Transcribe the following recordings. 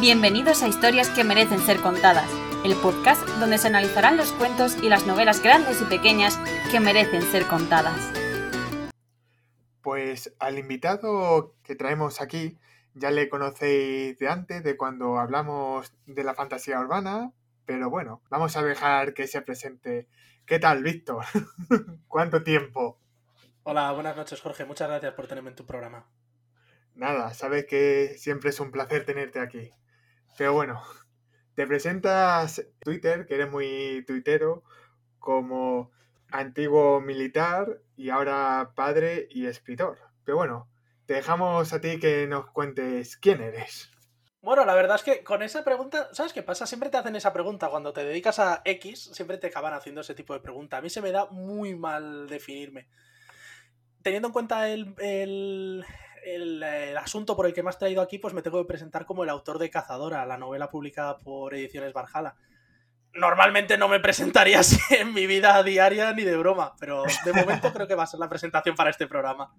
Bienvenidos a Historias que merecen ser contadas, el podcast donde se analizarán los cuentos y las novelas grandes y pequeñas que merecen ser contadas. Pues al invitado que traemos aquí ya le conocéis de antes, de cuando hablamos de la fantasía urbana, pero bueno, vamos a dejar que se presente. ¿Qué tal, Víctor? ¿Cuánto tiempo? Hola, buenas noches, Jorge. Muchas gracias por tenerme en tu programa. Nada, sabes que siempre es un placer tenerte aquí. Pero bueno, te presentas Twitter, que eres muy tuitero, como antiguo militar y ahora padre y escritor. Pero bueno, te dejamos a ti que nos cuentes quién eres. Bueno, la verdad es que con esa pregunta, ¿sabes qué pasa? Siempre te hacen esa pregunta. Cuando te dedicas a X, siempre te acaban haciendo ese tipo de pregunta. A mí se me da muy mal definirme. Teniendo en cuenta el, el, asunto por el que me has traído aquí, pues me tengo que presentar como el autor de Cazadora, la novela publicada por Ediciones Barjala. Normalmente no me presentaría así en mi vida diaria ni de broma, pero de momento creo que va a ser la presentación para este programa.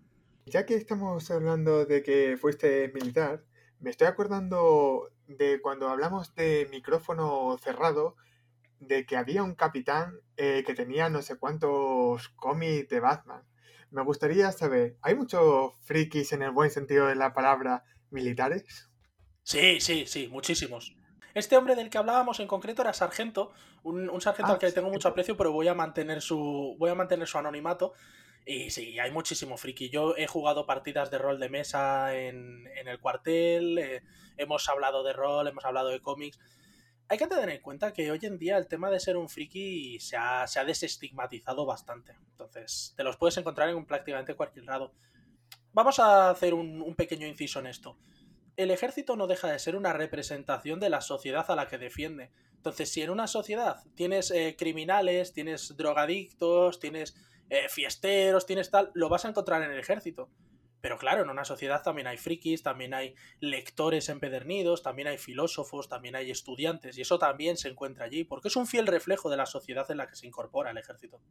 Ya que estamos hablando de que fuiste militar, me estoy acordando de cuando hablamos de micrófono cerrado, de que había un capitán eh, que tenía no sé cuántos cómics de Batman. Me gustaría saber, ¿hay muchos frikis en el buen sentido de la palabra militares? Sí, sí, sí, muchísimos. Este hombre del que hablábamos en concreto era sargento, un, sargento al que ah, tengo mucho aprecio, pero voy a mantener su, voy a mantener su anonimato. Y sí, hay muchísimo friki. Yo he jugado partidas de rol de mesa en, el cuartel, eh, hemos hablado de rol, hemos hablado de cómics. Hay que tener en cuenta que hoy en día el tema de ser un friki se ha, desestigmatizado bastante. Entonces, te los puedes encontrar en prácticamente cualquier lado. Vamos a hacer un, pequeño inciso en esto. El ejército no deja de ser una representación de la sociedad a la que defiende. Entonces, si en una sociedad tienes eh, criminales, tienes drogadictos, tienes eh, fiesteros, tienes tal, lo vas a encontrar en el ejército. Pero claro, en una sociedad también hay frikis, también hay lectores empedernidos, también hay filósofos, también hay estudiantes, y eso también se encuentra allí, porque es un fiel reflejo de la sociedad en la que se incorpora el ejército.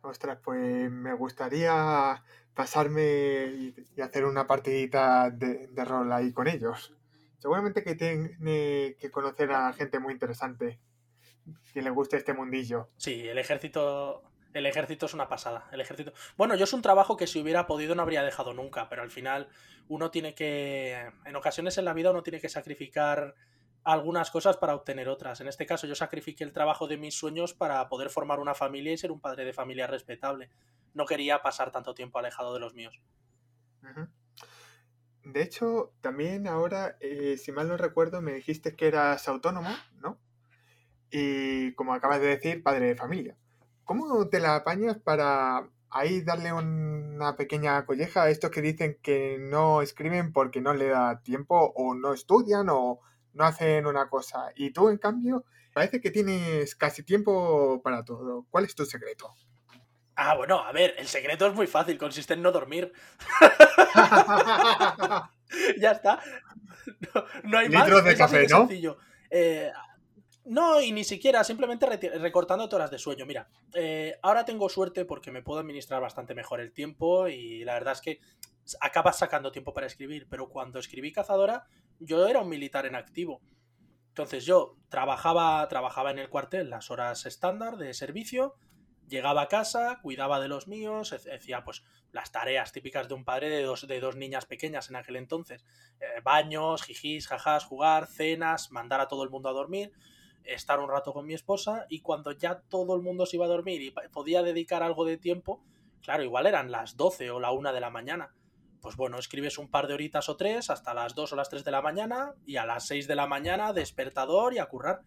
Ostras, pues me gustaría pasarme y, hacer una partidita de, de, rol ahí con ellos. Seguramente que tiene que conocer a gente muy interesante que le guste este mundillo. Sí, el ejército el ejército es una pasada. El ejército. Bueno, yo es un trabajo que si hubiera podido no habría dejado nunca, pero al final uno tiene que. En ocasiones en la vida uno tiene que sacrificar algunas cosas para obtener otras. En este caso, yo sacrifiqué el trabajo de mis sueños para poder formar una familia y ser un padre de familia respetable. No quería pasar tanto tiempo alejado de los míos. De hecho, también ahora, eh, si mal no recuerdo, me dijiste que eras autónomo, ¿no? Y como acabas de decir, padre de familia. ¿Cómo te la apañas para ahí darle una pequeña colleja a estos que dicen que no escriben porque no le da tiempo o no estudian o no hacen una cosa? Y tú, en cambio, parece que tienes casi tiempo para todo. ¿Cuál es tu secreto? Ah, bueno, a ver, el secreto es muy fácil, consiste en no dormir. ya está. No, hay Litros de café, ¿no? Sencillo. Eh, no, y ni siquiera, simplemente recortando horas de sueño. Mira, eh, ahora tengo suerte porque me puedo administrar bastante mejor el tiempo y la verdad es que acabas sacando tiempo para escribir, pero cuando escribí Cazadora, yo era un militar en activo. Entonces yo trabajaba, trabajaba en el cuartel las horas estándar de servicio, llegaba a casa, cuidaba de los míos, hacía pues las tareas típicas de un padre de dos, de dos niñas pequeñas en aquel entonces. Eh, baños, jijis, jajas, jugar, cenas, mandar a todo el mundo a dormir estar un rato con mi esposa y cuando ya todo el mundo se iba a dormir y podía dedicar algo de tiempo, claro, igual eran las 12 o la 1 de la mañana. Pues bueno, escribes un par de horitas o tres hasta las 2 o las 3 de la mañana y a las 6 de la mañana despertador y a currar.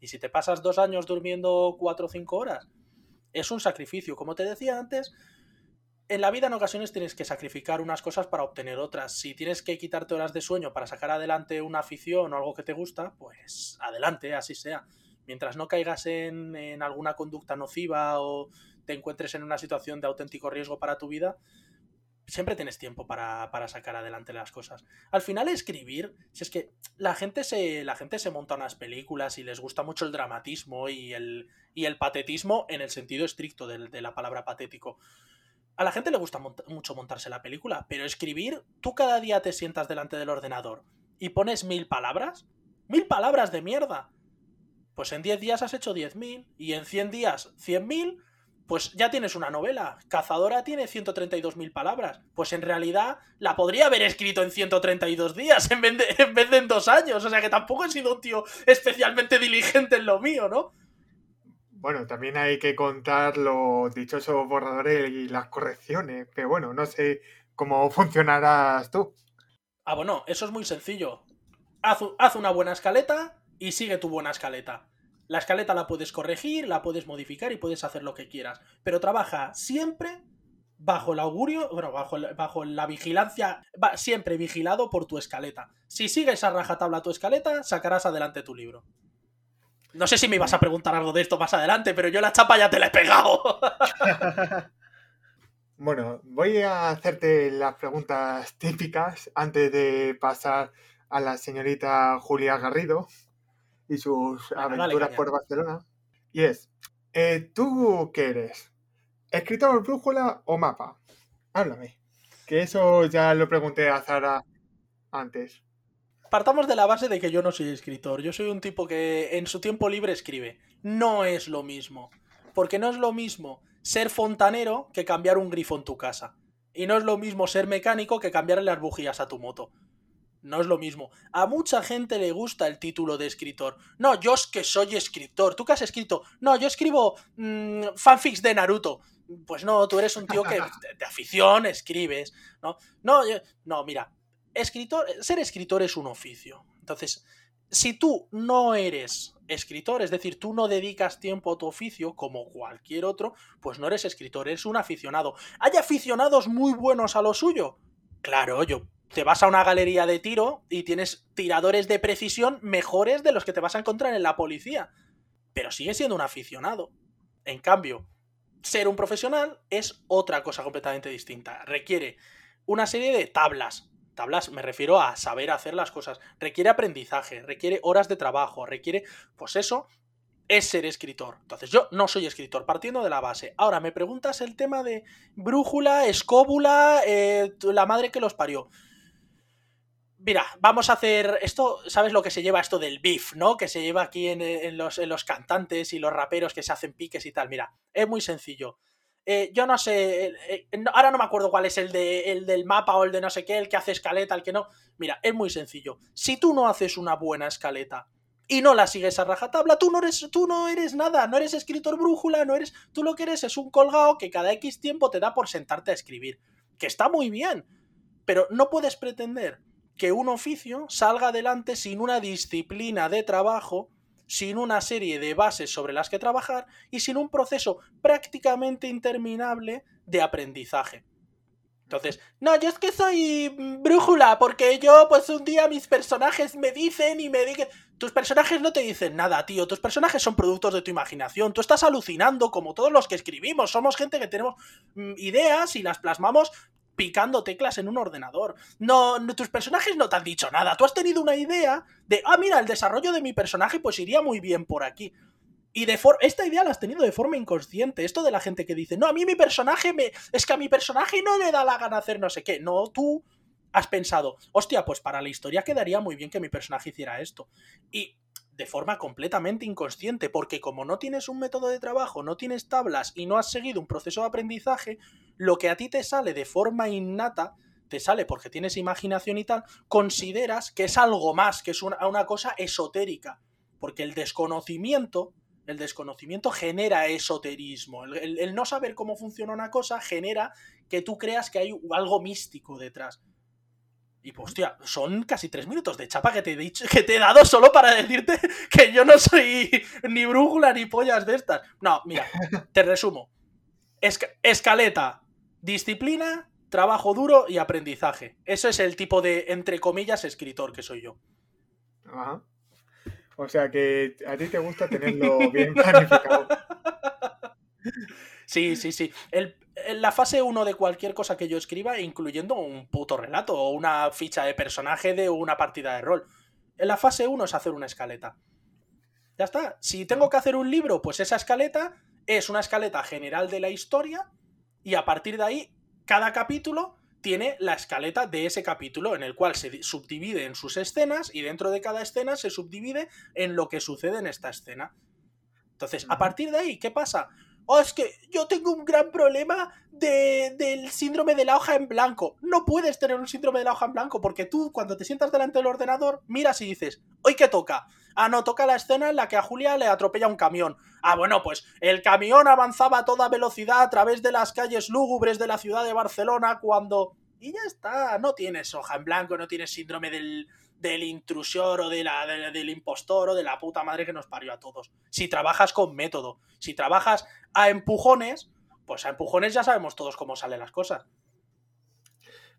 Y si te pasas dos años durmiendo 4 o 5 horas, es un sacrificio. Como te decía antes, en la vida en ocasiones tienes que sacrificar unas cosas para obtener otras. Si tienes que quitarte horas de sueño para sacar adelante una afición o algo que te gusta, pues adelante, así sea. Mientras no caigas en, alguna conducta nociva o te encuentres en una situación de auténtico riesgo para tu vida, siempre tienes tiempo para, sacar adelante las cosas. Al final escribir, si es que la gente se, la gente se monta unas películas y les gusta mucho el dramatismo y el, y el patetismo en el sentido estricto de la palabra patético a la gente le gusta mucho montarse la película, pero escribir, tú cada día te sientas delante del ordenador y pones mil palabras. Mil palabras de mierda. Pues en 10 días has hecho 10.000 y en 100 días 100.000, pues ya tienes una novela. Cazadora tiene 132.000 palabras. Pues en realidad la podría haber escrito en 132 días en vez, de, en vez de en dos años. O sea que tampoco he sido un tío especialmente diligente en lo mío, ¿no? Bueno, también hay que contar los dichosos borradores y las correcciones. Pero bueno, no sé cómo funcionarás tú. Ah, bueno, eso es muy sencillo. Haz, una buena escaleta y sigue tu buena escaleta. La escaleta la puedes corregir, la puedes modificar y puedes hacer lo que quieras. Pero trabaja siempre bajo el augurio, bueno, bajo, bajo la vigilancia, siempre vigilado por tu escaleta. Si sigues a rajatabla tu escaleta, sacarás adelante tu libro. No sé si me ibas a preguntar algo de esto más adelante, pero yo la chapa ya te la he pegado. bueno, voy a hacerte las preguntas típicas antes de pasar a la señorita Julia Garrido y sus aventuras por Barcelona. Y es, eh, ¿tú qué eres? ¿Escritor brújula o mapa? Háblame. Que eso ya lo pregunté a Zara antes. Partamos de la base de que yo no soy escritor. Yo soy un tipo que en su tiempo libre escribe. No es lo mismo. Porque no es lo mismo ser fontanero que cambiar un grifo en tu casa. Y no es lo mismo ser mecánico que cambiarle las bujías a tu moto no es lo mismo. A mucha gente le gusta el título de escritor. No, yo es que soy escritor. ¿Tú qué has escrito? No, yo escribo mmm, fanfics de Naruto. Pues no, tú eres un tío que de, afición escribes, ¿no? No, no, mira, escritor, ser escritor es un oficio. Entonces, si tú no eres escritor, es decir, tú no dedicas tiempo a tu oficio como cualquier otro, pues no eres escritor, eres un aficionado. ¿Hay aficionados muy buenos a lo suyo? Claro, yo te vas a una galería de tiro y tienes tiradores de precisión mejores de los que te vas a encontrar en la policía. Pero sigue siendo un aficionado. En cambio, ser un profesional es otra cosa completamente distinta. Requiere una serie de tablas. Tablas, me refiero a saber hacer las cosas. Requiere aprendizaje, requiere horas de trabajo, requiere, pues eso, es ser escritor. Entonces, yo no soy escritor, partiendo de la base. Ahora, me preguntas el tema de brújula, escóbula, eh, la madre que los parió. Mira, vamos a hacer esto, ¿sabes lo que se lleva esto del beef, no? Que se lleva aquí en, los, en los, cantantes y los raperos que se hacen piques y tal. Mira, es muy sencillo. Eh, yo no sé, eh, eh, ahora no me acuerdo cuál es el, de, el del mapa o el de no sé qué, el que hace escaleta, el que no. Mira, es muy sencillo. Si tú no haces una buena escaleta y no la sigues a rajatabla, tú no eres, tú no eres nada, no eres escritor brújula, no eres, tú lo que eres es un colgado que cada X tiempo te da por sentarte a escribir. Que está muy bien, pero no puedes pretender que un oficio salga adelante sin una disciplina de trabajo, sin una serie de bases sobre las que trabajar y sin un proceso prácticamente interminable de aprendizaje. Entonces, no, yo es que soy brújula, porque yo, pues un día mis personajes me dicen y me dicen... Tus personajes no te dicen nada, tío, tus personajes son productos de tu imaginación, tú estás alucinando como todos los que escribimos, somos gente que tenemos mm, ideas y las plasmamos picando teclas en un ordenador. No, tus personajes no te han dicho nada. Tú has tenido una idea de, ah, mira, el desarrollo de mi personaje pues iría muy bien por aquí. Y de esta idea la has tenido de forma inconsciente. Esto de la gente que dice, no, a mí mi personaje me. Es que a mi personaje no le da la gana hacer no sé qué. No, tú has pensado, hostia, pues para la historia quedaría muy bien que mi personaje hiciera esto. Y de forma completamente inconsciente, porque como no tienes un método de trabajo, no tienes tablas y no has seguido un proceso de aprendizaje, lo que a ti te sale de forma innata, te sale porque tienes imaginación y tal, consideras que es algo más, que es una, cosa esotérica, porque el desconocimiento, el desconocimiento genera esoterismo, el, el no saber cómo funciona una cosa genera que tú creas que hay algo místico detrás. Y pues, hostia, son casi tres minutos de chapa que te he dicho, que te he dado solo para decirte que yo no soy ni brújula ni pollas de estas. No, mira, te resumo. escaleta, disciplina, trabajo duro y aprendizaje. Eso es el tipo de, entre comillas, escritor que soy yo. Ajá. O sea que a ti te gusta tenerlo bien planificado. Sí, sí, sí. El, la fase 1 de cualquier cosa que yo escriba, incluyendo un puto relato o una ficha de personaje de una partida de rol. En la fase 1 es hacer una escaleta. Ya está. Si tengo que hacer un libro, pues esa escaleta es una escaleta general de la historia y a partir de ahí, cada capítulo tiene la escaleta de ese capítulo en el cual se subdivide en sus escenas y dentro de cada escena se subdivide en lo que sucede en esta escena. Entonces, a partir de ahí, ¿qué pasa? Oh, es que yo tengo un gran problema de, del síndrome de la hoja en blanco. No puedes tener un síndrome de la hoja en blanco porque tú cuando te sientas delante del ordenador miras y dices, ¿hoy qué toca? Ah, no, toca la escena en la que a Julia le atropella un camión. Ah, bueno, pues el camión avanzaba a toda velocidad a través de las calles lúgubres de la ciudad de Barcelona cuando... Y ya está, no tienes hoja en blanco, no tienes síndrome del, del intrusor o de la, del impostor o de la puta madre que nos parió a todos. Si trabajas con método, si trabajas a empujones, pues a empujones ya sabemos todos cómo salen las cosas.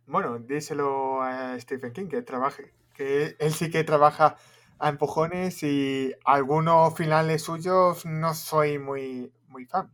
Bueno, díselo a Stephen King que trabaje, que él sí que trabaja a empujones y algunos finales suyos no soy muy, muy fan.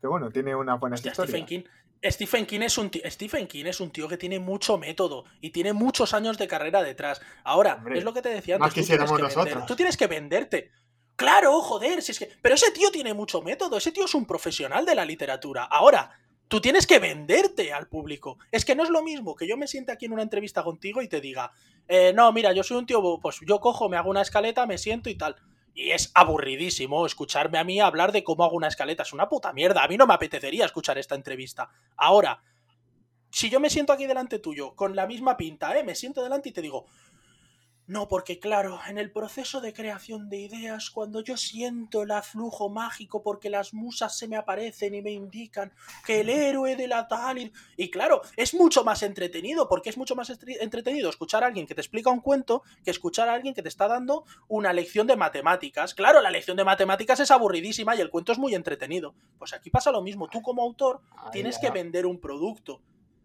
Pero bueno, tiene una buena historia. Stephen King, Stephen King, es un tío, Stephen King es un tío que tiene mucho método y tiene muchos años de carrera detrás. Ahora, es lo que te decía antes. tú tienes, que tú tienes que venderte. Claro, joder, si es que. Pero ese tío tiene mucho método, ese tío es un profesional de la literatura. Ahora, tú tienes que venderte al público. Es que no es lo mismo que yo me siente aquí en una entrevista contigo y te diga, eh, no, mira, yo soy un tío, pues yo cojo, me hago una escaleta, me siento y tal. Y es aburridísimo escucharme a mí hablar de cómo hago una escaleta. Es una puta mierda. A mí no me apetecería escuchar esta entrevista. Ahora, si yo me siento aquí delante tuyo con la misma pinta, ¿eh? Me siento delante y te digo, no, porque claro, en el proceso de creación de ideas, cuando yo siento el aflujo mágico porque las musas se me aparecen y me indican que el héroe de la tal... Y, claro, es mucho más entretenido, porque es mucho más entretenido escuchar a alguien que te explica un cuento que escuchar a alguien que te está dando una lección de matemáticas. Claro, la lección de matemáticas es aburridísima y el cuento es muy entretenido. Pues aquí pasa lo mismo, tú como autor tienes que vender un producto.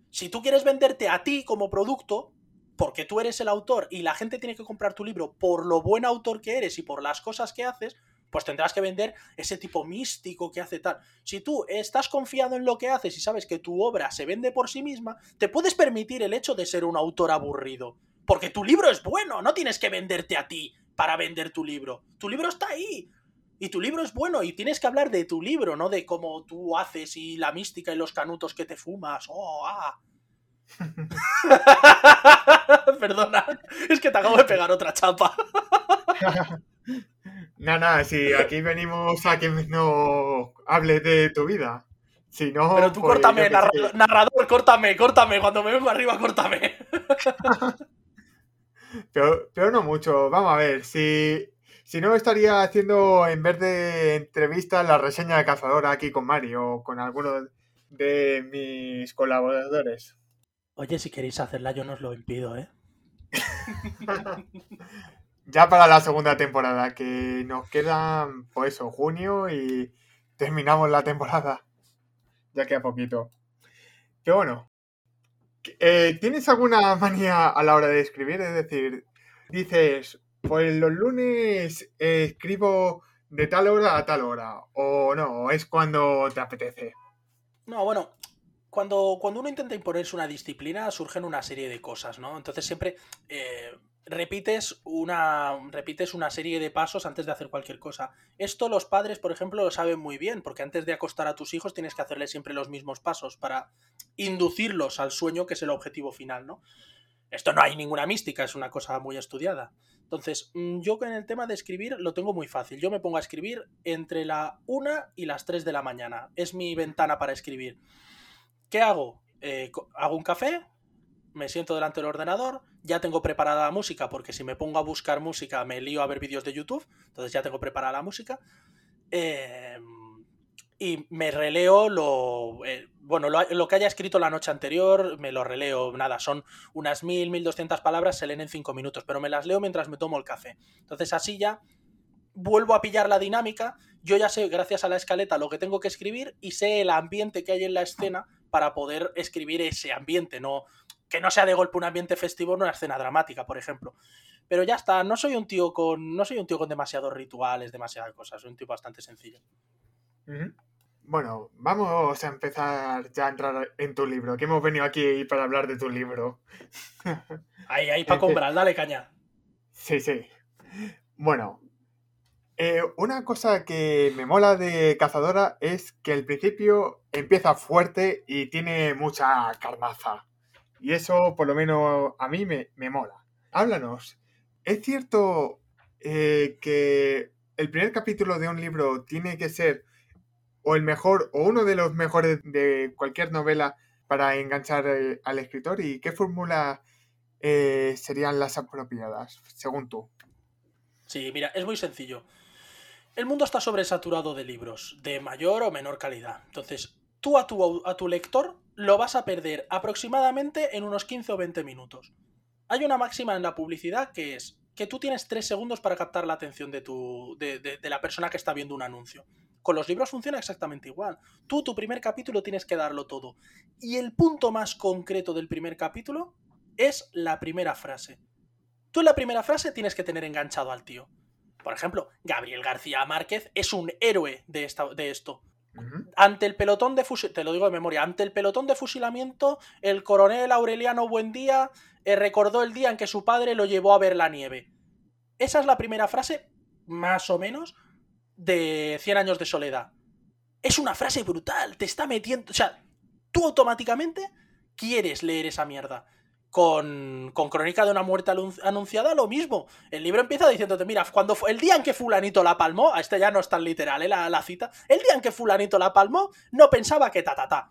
Si tú quieres venderte a ti como producto, porque tú eres el autor y la gente tiene que comprar tu libro por lo buen autor que eres y por las cosas que haces, pues tendrás que vender ese tipo místico que hace tal. Si tú estás confiado en lo que haces y sabes que tu obra se vende por sí misma, te puedes permitir el hecho de ser un autor aburrido. Porque tu libro es bueno, no tienes que venderte a ti para vender tu libro. Tu libro está ahí. Y tu libro es bueno y tienes que hablar de tu libro, no de cómo tú haces y la mística y los canutos que te fumas. Oh, ah. Perdona, es que te acabo de pegar otra chapa. no, no, si aquí venimos a que no hable de tu vida. Si no, Pero tú pues, córtame, narrador, córtame, córtame. Cuando me vengo arriba, córtame. pero, pero no mucho. Vamos a ver, si, si no estaría haciendo en vez de entrevistas la reseña de cazadora aquí con Mario o con alguno de mis colaboradores. Oye, si queréis hacerla, yo no os lo impido, ¿eh? ya para la segunda temporada, que nos quedan, pues eso, junio y terminamos la temporada. Ya queda poquito. Pero bueno, eh, ¿tienes alguna manía a la hora de escribir? Es decir, dices, pues los lunes escribo de tal hora a tal hora, o no, es cuando te apetece. No, bueno, cuando, cuando uno intenta imponerse una disciplina, surgen una serie de cosas, ¿no? Entonces siempre eh, repites, una, repites una serie de pasos antes de hacer cualquier cosa. Esto los padres, por ejemplo, lo saben muy bien, porque antes de acostar a tus hijos tienes que hacerles siempre los mismos pasos para inducirlos al sueño, que es el objetivo final, ¿no? Esto no hay ninguna mística, es una cosa muy estudiada. Entonces, mm, yo en el tema de escribir lo tengo muy fácil. Yo me pongo a escribir entre la 1 y las 3 de la mañana. Es mi ventana para escribir. ¿Qué hago? Eh, hago un café, me siento delante del ordenador, ya tengo preparada la música, porque si me pongo a buscar música me lío a ver vídeos de YouTube, entonces ya tengo preparada la música. Em, y me releo lo. Eh, bueno, lo, que haya escrito la noche anterior, me lo releo. Nada, son unas mil, mil doscientas palabras, se leen en cinco minutos, pero me las leo mientras me tomo el café. Entonces así ya vuelvo a pillar la dinámica. Yo ya sé, gracias a la escaleta, lo que tengo que escribir y sé el ambiente que hay en la escena para poder escribir ese ambiente, no que no sea de golpe un ambiente festivo en una escena dramática, por ejemplo. Pero ya está, no soy un tío con no soy un tío con demasiados rituales, demasiadas cosas, soy un tío bastante sencillo. Bueno, vamos a empezar ya a entrar en tu libro, que hemos venido aquí para hablar de tu libro. ahí, ahí, para comprar, dale caña. Sí, sí. Bueno, eh, una cosa que me mola de Cazadora es que el principio empieza fuerte y tiene mucha carnaza. Y eso, por lo menos, a mí me, me mola. Háblanos. ¿Es cierto eh, que el primer capítulo de un libro tiene que ser o el mejor o uno de los mejores de cualquier novela para enganchar eh, al escritor? ¿Y qué fórmula serían las apropiadas, según tú? Sí, mira, es muy sencillo. El mundo está sobresaturado de libros, de mayor o menor calidad. Entonces, tú a tu, lector lo vas a perder aproximadamente en unos 15 o 20 minutos. Hay una máxima en la publicidad que es que tú tienes 3 segundos para captar la atención de, de la persona que está viendo un anuncio. Con los libros funciona exactamente igual. Tú, tu primer capítulo, tienes que darlo todo. Y el punto más concreto del primer capítulo es la primera frase. Tú en la primera frase tienes que tener enganchado al tío. Por ejemplo, Gabriel García Márquez es un héroe de, esta, de esto. Ante el pelotón de fusilamiento, te lo digo de memoria, ante el pelotón de fusilamiento, el coronel Aureliano Buendía eh, recordó el día en que su padre lo llevó a ver la nieve. Esa es la primera frase, más o menos, de 100 años de soledad. Es una frase brutal, te está metiendo... O sea, tú automáticamente quieres leer esa mierda con, con Crónica de una muerte anunciada, lo mismo. El libro empieza diciéndote, mira, cuando el día en que fulanito la palmó, a este ya no es tan literal ¿eh? la, cita, el día en que fulanito la palmó, no pensaba que ta ta ta.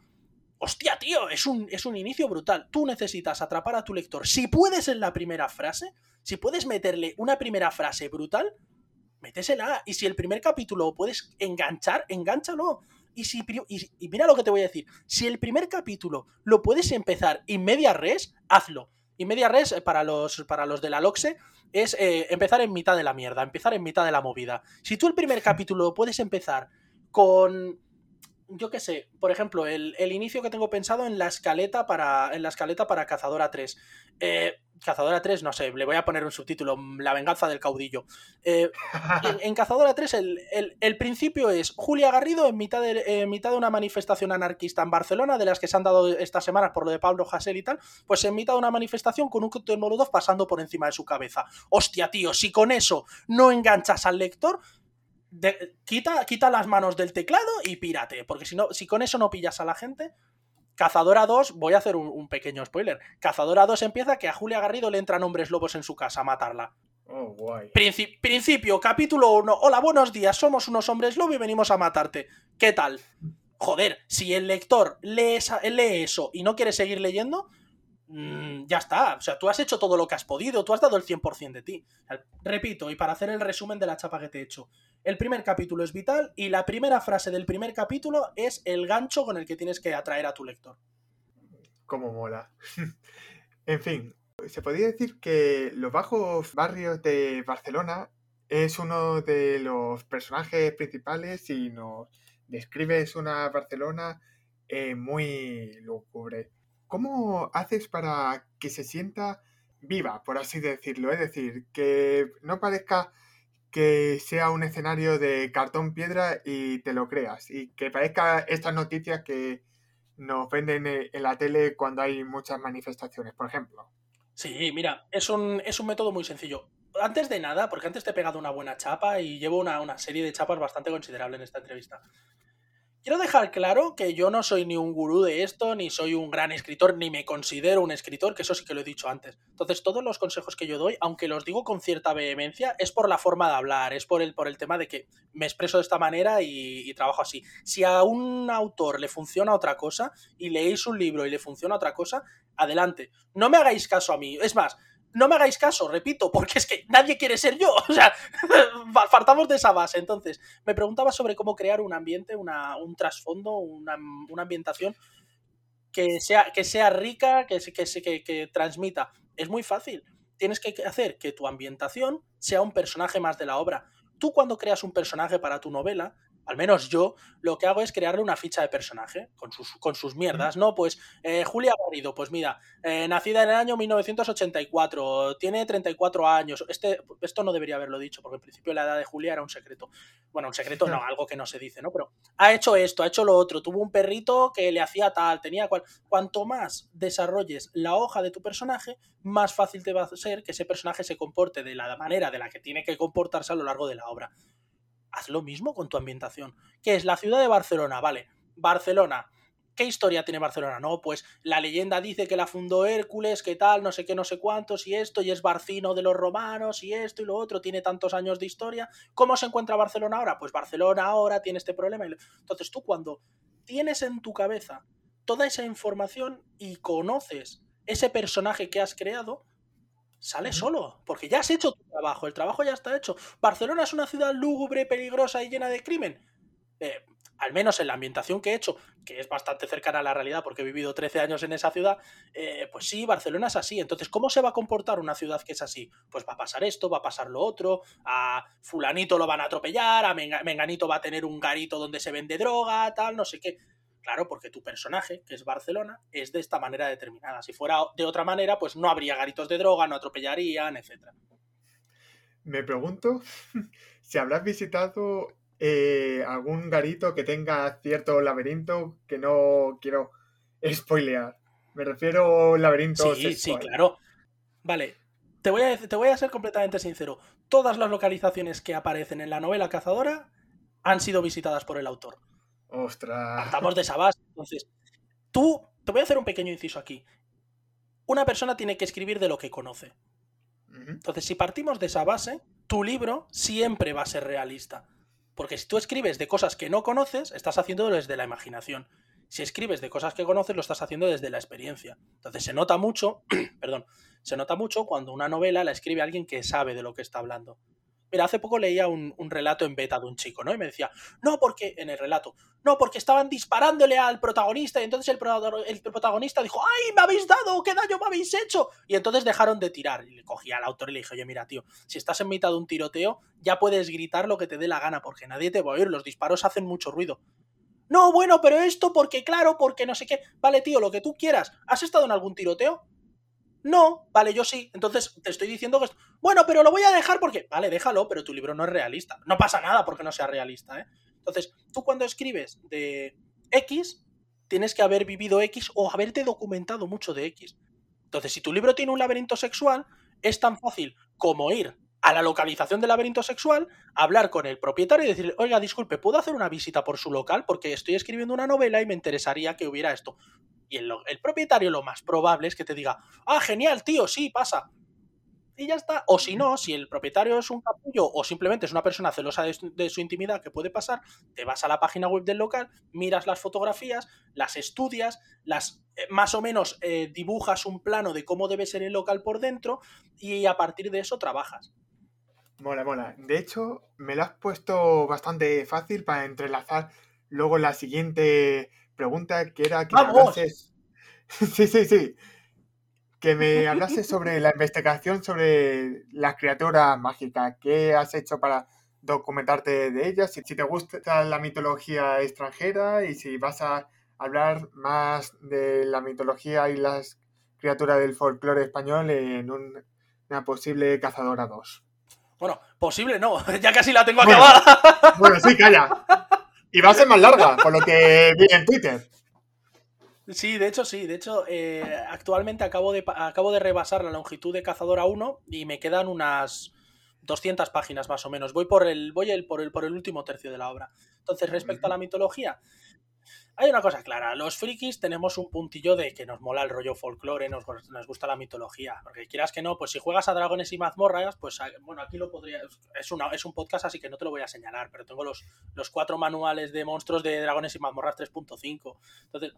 Hostia, tío, es un, es un inicio brutal. Tú necesitas atrapar a tu lector. Si puedes en la primera frase, si puedes meterle una primera frase brutal, métesela. Y si el primer capítulo puedes enganchar, engánchalo. Y, si, y, mira lo que te voy a decir. Si el primer capítulo lo puedes empezar en media res, hazlo. Y media res, eh, para los, para los de la LOXE, es eh, empezar en mitad de la mierda, empezar en mitad de la movida. Si tú el primer capítulo lo puedes empezar con yo qué sé, por ejemplo, el, inicio que tengo pensado en la escaleta para, en la escaleta para Cazadora 3. Eh, Cazadora 3, no sé, le voy a poner un subtítulo, La venganza del caudillo. Eh, en, Cazadora 3 el, principio es Julia Garrido en mitad, de, mitad de una manifestación anarquista en Barcelona, de las que se han dado estas semanas por lo de Pablo Hasél y tal, pues en mitad de una manifestación con un cóctel Molotov pasando por encima de su cabeza. Hostia, tío, si con eso no enganchas al lector, quita, quita las manos del teclado y pírate, porque si, no, si con eso no pillas a la gente, Cazadora 2, voy a hacer un, pequeño spoiler. Cazadora 2 empieza que a Julia Garrido le entran hombres lobos en su casa a matarla. Oh, guay. principio, capítulo 1. Hola, buenos días, somos unos hombres lobo y venimos a matarte. ¿Qué tal? Joder, si el lector lee, lee eso y no quiere seguir leyendo, Mm, ya está. O sea, tú has hecho todo lo que has podido, tú has dado el 100% de ti. repito, y para hacer el resumen de la chapa que te he hecho, el primer capítulo es vital y la primera frase del primer capítulo es el gancho con el que tienes que atraer a tu lector. Como mola. en fin, se podría decir que los bajos barrios de Barcelona es uno de los personajes principales y nos describes una Barcelona eh, muy lúgubre. ¿Cómo haces para que se sienta viva, por así decirlo? Es decir, que no parezca que sea un escenario de cartón piedra y te lo creas. Y que parezca estas noticias que nos venden en la tele cuando hay muchas manifestaciones, por ejemplo. Sí, mira, es un, es un método muy sencillo. Antes de nada, porque antes te he pegado una buena chapa y llevo una, una serie de chapas bastante considerable en esta entrevista. Quiero dejar claro que yo no soy ni un gurú de esto, ni soy un gran escritor, ni me considero un escritor, que eso sí que lo he dicho antes. Entonces, todos los consejos que yo doy, aunque los digo con cierta vehemencia, es por la forma de hablar, es por el, por el tema de que me expreso de esta manera y, y trabajo así. Si a un autor le funciona otra cosa y leéis un libro y le funciona otra cosa, adelante. No me hagáis caso a mí. Es más, no me hagáis caso, repito, porque es que nadie quiere ser yo. O sea, faltamos de esa base. Entonces, me preguntaba sobre cómo crear un ambiente, una, un trasfondo, una, ambientación que sea, que sea rica, que, que, que, que transmita. Es muy fácil. Tienes que hacer que tu ambientación sea un personaje más de la obra. Tú cuando creas un personaje para tu novela, al menos yo, lo que hago es crearle una ficha de personaje con sus, con sus mierdas, ¿no? Pues eh, Julia Garrido, pues mira, eh, nacida en el año 1984, tiene 34 años. Este, esto no debería haberlo dicho, porque en principio la edad de Julia era un secreto. Bueno, un secreto no, algo que no se dice, ¿no? Pero ha hecho esto, ha hecho lo otro, tuvo un perrito que le hacía tal, tenía cual. Cuanto más desarrolles la hoja de tu personaje, más fácil te va a ser que ese personaje se comporte de la manera de la que tiene que comportarse a lo largo de la obra haz lo mismo con tu ambientación. ¿Qué es la ciudad de Barcelona? Vale, Barcelona. ¿Qué historia tiene Barcelona? No, pues la leyenda dice que la fundó Hércules, que tal, no sé qué, no sé cuántos, y esto, y es Barcino de los romanos, y esto y lo otro, tiene tantos años de historia. ¿Cómo se encuentra Barcelona ahora? Pues Barcelona ahora tiene este problema. Entonces tú cuando tienes en tu cabeza toda esa información y conoces ese personaje que has creado, sale solo, porque ya has hecho tu trabajo, el trabajo ya está hecho. Barcelona es una ciudad lúgubre, peligrosa y llena de crimen. Eh, al menos en la ambientación que he hecho, que es bastante cercana a la realidad porque he vivido 13 años en esa ciudad, eh, pues sí, Barcelona es así. Entonces, ¿cómo se va a comportar una ciudad que es así? Pues va a pasar esto, va a pasar lo otro, a fulanito lo van a atropellar, a menganito va a tener un garito donde se vende droga, tal, no sé qué. Claro, porque tu personaje, que es Barcelona, es de esta manera determinada. Si fuera de otra manera, pues no habría garitos de droga, no atropellarían, etc. Me pregunto si habrás visitado eh, algún garito que tenga cierto laberinto que no quiero spoilear. Me refiero laberinto. Sí, sí, claro. Vale, te voy, a, te voy a ser completamente sincero. Todas las localizaciones que aparecen en la novela Cazadora han sido visitadas por el autor. Ostras. Estamos de esa base. Entonces, tú, te voy a hacer un pequeño inciso aquí. Una persona tiene que escribir de lo que conoce. Entonces, si partimos de esa base, tu libro siempre va a ser realista. Porque si tú escribes de cosas que no conoces, estás haciéndolo desde la imaginación. Si escribes de cosas que conoces, lo estás haciendo desde la experiencia. Entonces se nota mucho, perdón, se nota mucho cuando una novela la escribe alguien que sabe de lo que está hablando. Mira, hace poco leía un, relato en beta de un chico, ¿no? Y me decía, no, porque, en el relato, no, porque estaban disparándole al protagonista y entonces el, el protagonista dijo, ¡ay, me habéis dado! ¿Qué daño me habéis hecho? Y entonces dejaron de tirar. Y le cogí al autor y le dije, oye, mira, tío, si estás en mitad de un tiroteo, ya puedes gritar lo que te dé la gana, porque nadie te va a oír, los disparos hacen mucho ruido. No, bueno, pero esto porque, claro, porque no sé qué. Vale, tío, lo que tú quieras. ¿Has estado en algún tiroteo? No, vale, yo sí. Entonces te estoy diciendo que... Bueno, pero lo voy a dejar porque... Vale, déjalo, pero tu libro no es realista. No pasa nada porque no sea realista, ¿eh? Entonces, tú cuando escribes de X, tienes que haber vivido X o haberte documentado mucho de X. Entonces, si tu libro tiene un laberinto sexual, es tan fácil como ir a la localización del laberinto sexual, hablar con el propietario y decirle, oiga, disculpe, ¿puedo hacer una visita por su local? Porque estoy escribiendo una novela y me interesaría que hubiera esto. Y el, propietario lo más probable es que te diga, ah, genial, tío, sí, pasa. Y ya está. O si no, si el propietario es un capullo o simplemente es una persona celosa de su, intimidad que puede pasar, te vas a la página web del local, miras las fotografías, las estudias, las eh, más o menos eh, dibujas un plano de cómo debe ser el local por dentro y a partir de eso trabajas. Mola, mola. De hecho, me lo has puesto bastante fácil para entrelazar luego la siguiente pregunta que era que me hablases. sí, sí, sí. Que me hablases sobre la investigación sobre las criaturas mágicas. ¿Qué has hecho para documentarte de ellas? Si, te gusta la mitología extranjera y si vas a hablar más de la mitología y las criaturas del folclore español en una posible Cazadora 2. Bueno, posible no, ya casi la tengo acabada. Bueno, sí, calla. Y va a ser más larga, por lo que vi en Twitter. Sí, de hecho sí. De hecho, eh, actualmente acabo de, acabo de rebasar la longitud de Cazadora 1 y me quedan unas 200 páginas más o menos. Voy por el, voy el, por, el, por el último tercio de la obra. Entonces, respecto a la mitología, hay una cosa clara, los frikis tenemos un puntillo de que nos mola el rollo folclore, nos, nos, gusta la mitología, porque quieras que no, pues si juegas a dragones y mazmorras, pues bueno, aquí lo podría, es, una, es un podcast así que no te lo voy a señalar, pero tengo los, los cuatro manuales de monstruos de dragones y mazmorras 3.5, entonces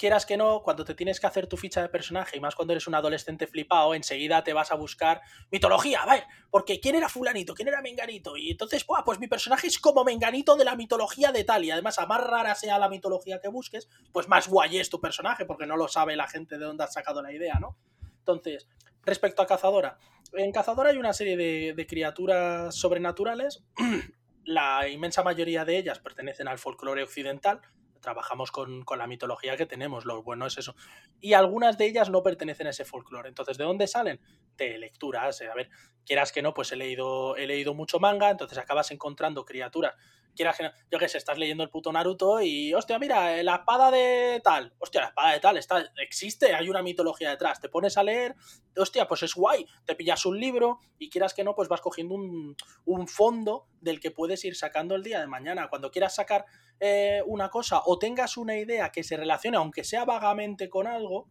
quieras que no, cuando te tienes que hacer tu ficha de personaje, y más cuando eres un adolescente flipado, enseguida te vas a buscar mitología, a ver, porque ¿quién era fulanito? ¿Quién era menganito? Y entonces, pues mi personaje es como menganito de la mitología de tal, y además a más rara sea la mitología que busques, pues más guay es tu personaje, porque no lo sabe la gente de dónde has sacado la idea, ¿no? Entonces, respecto a Cazadora, en Cazadora hay una serie de, criaturas sobrenaturales, la inmensa mayoría de ellas pertenecen al folclore occidental, trabajamos con, la mitología que tenemos, lo bueno es eso. Y algunas de ellas no pertenecen a ese folclore. Entonces, ¿de dónde salen? De lecturas. Eh, a ver, quieras que no, pues he leído, he leído mucho manga, entonces acabas encontrando criaturas quieras que no, yo qué sé, estás leyendo el puto Naruto y, hostia, mira, eh, la espada de tal, hostia, la espada de tal, está, existe, hay una mitología detrás, te pones a leer, hostia, pues es guay, te pillas un libro y quieras que no, pues vas cogiendo un, un fondo del que puedes ir sacando el día de mañana. Cuando quieras sacar eh, una cosa o tengas una idea que se relacione, aunque sea vagamente con algo,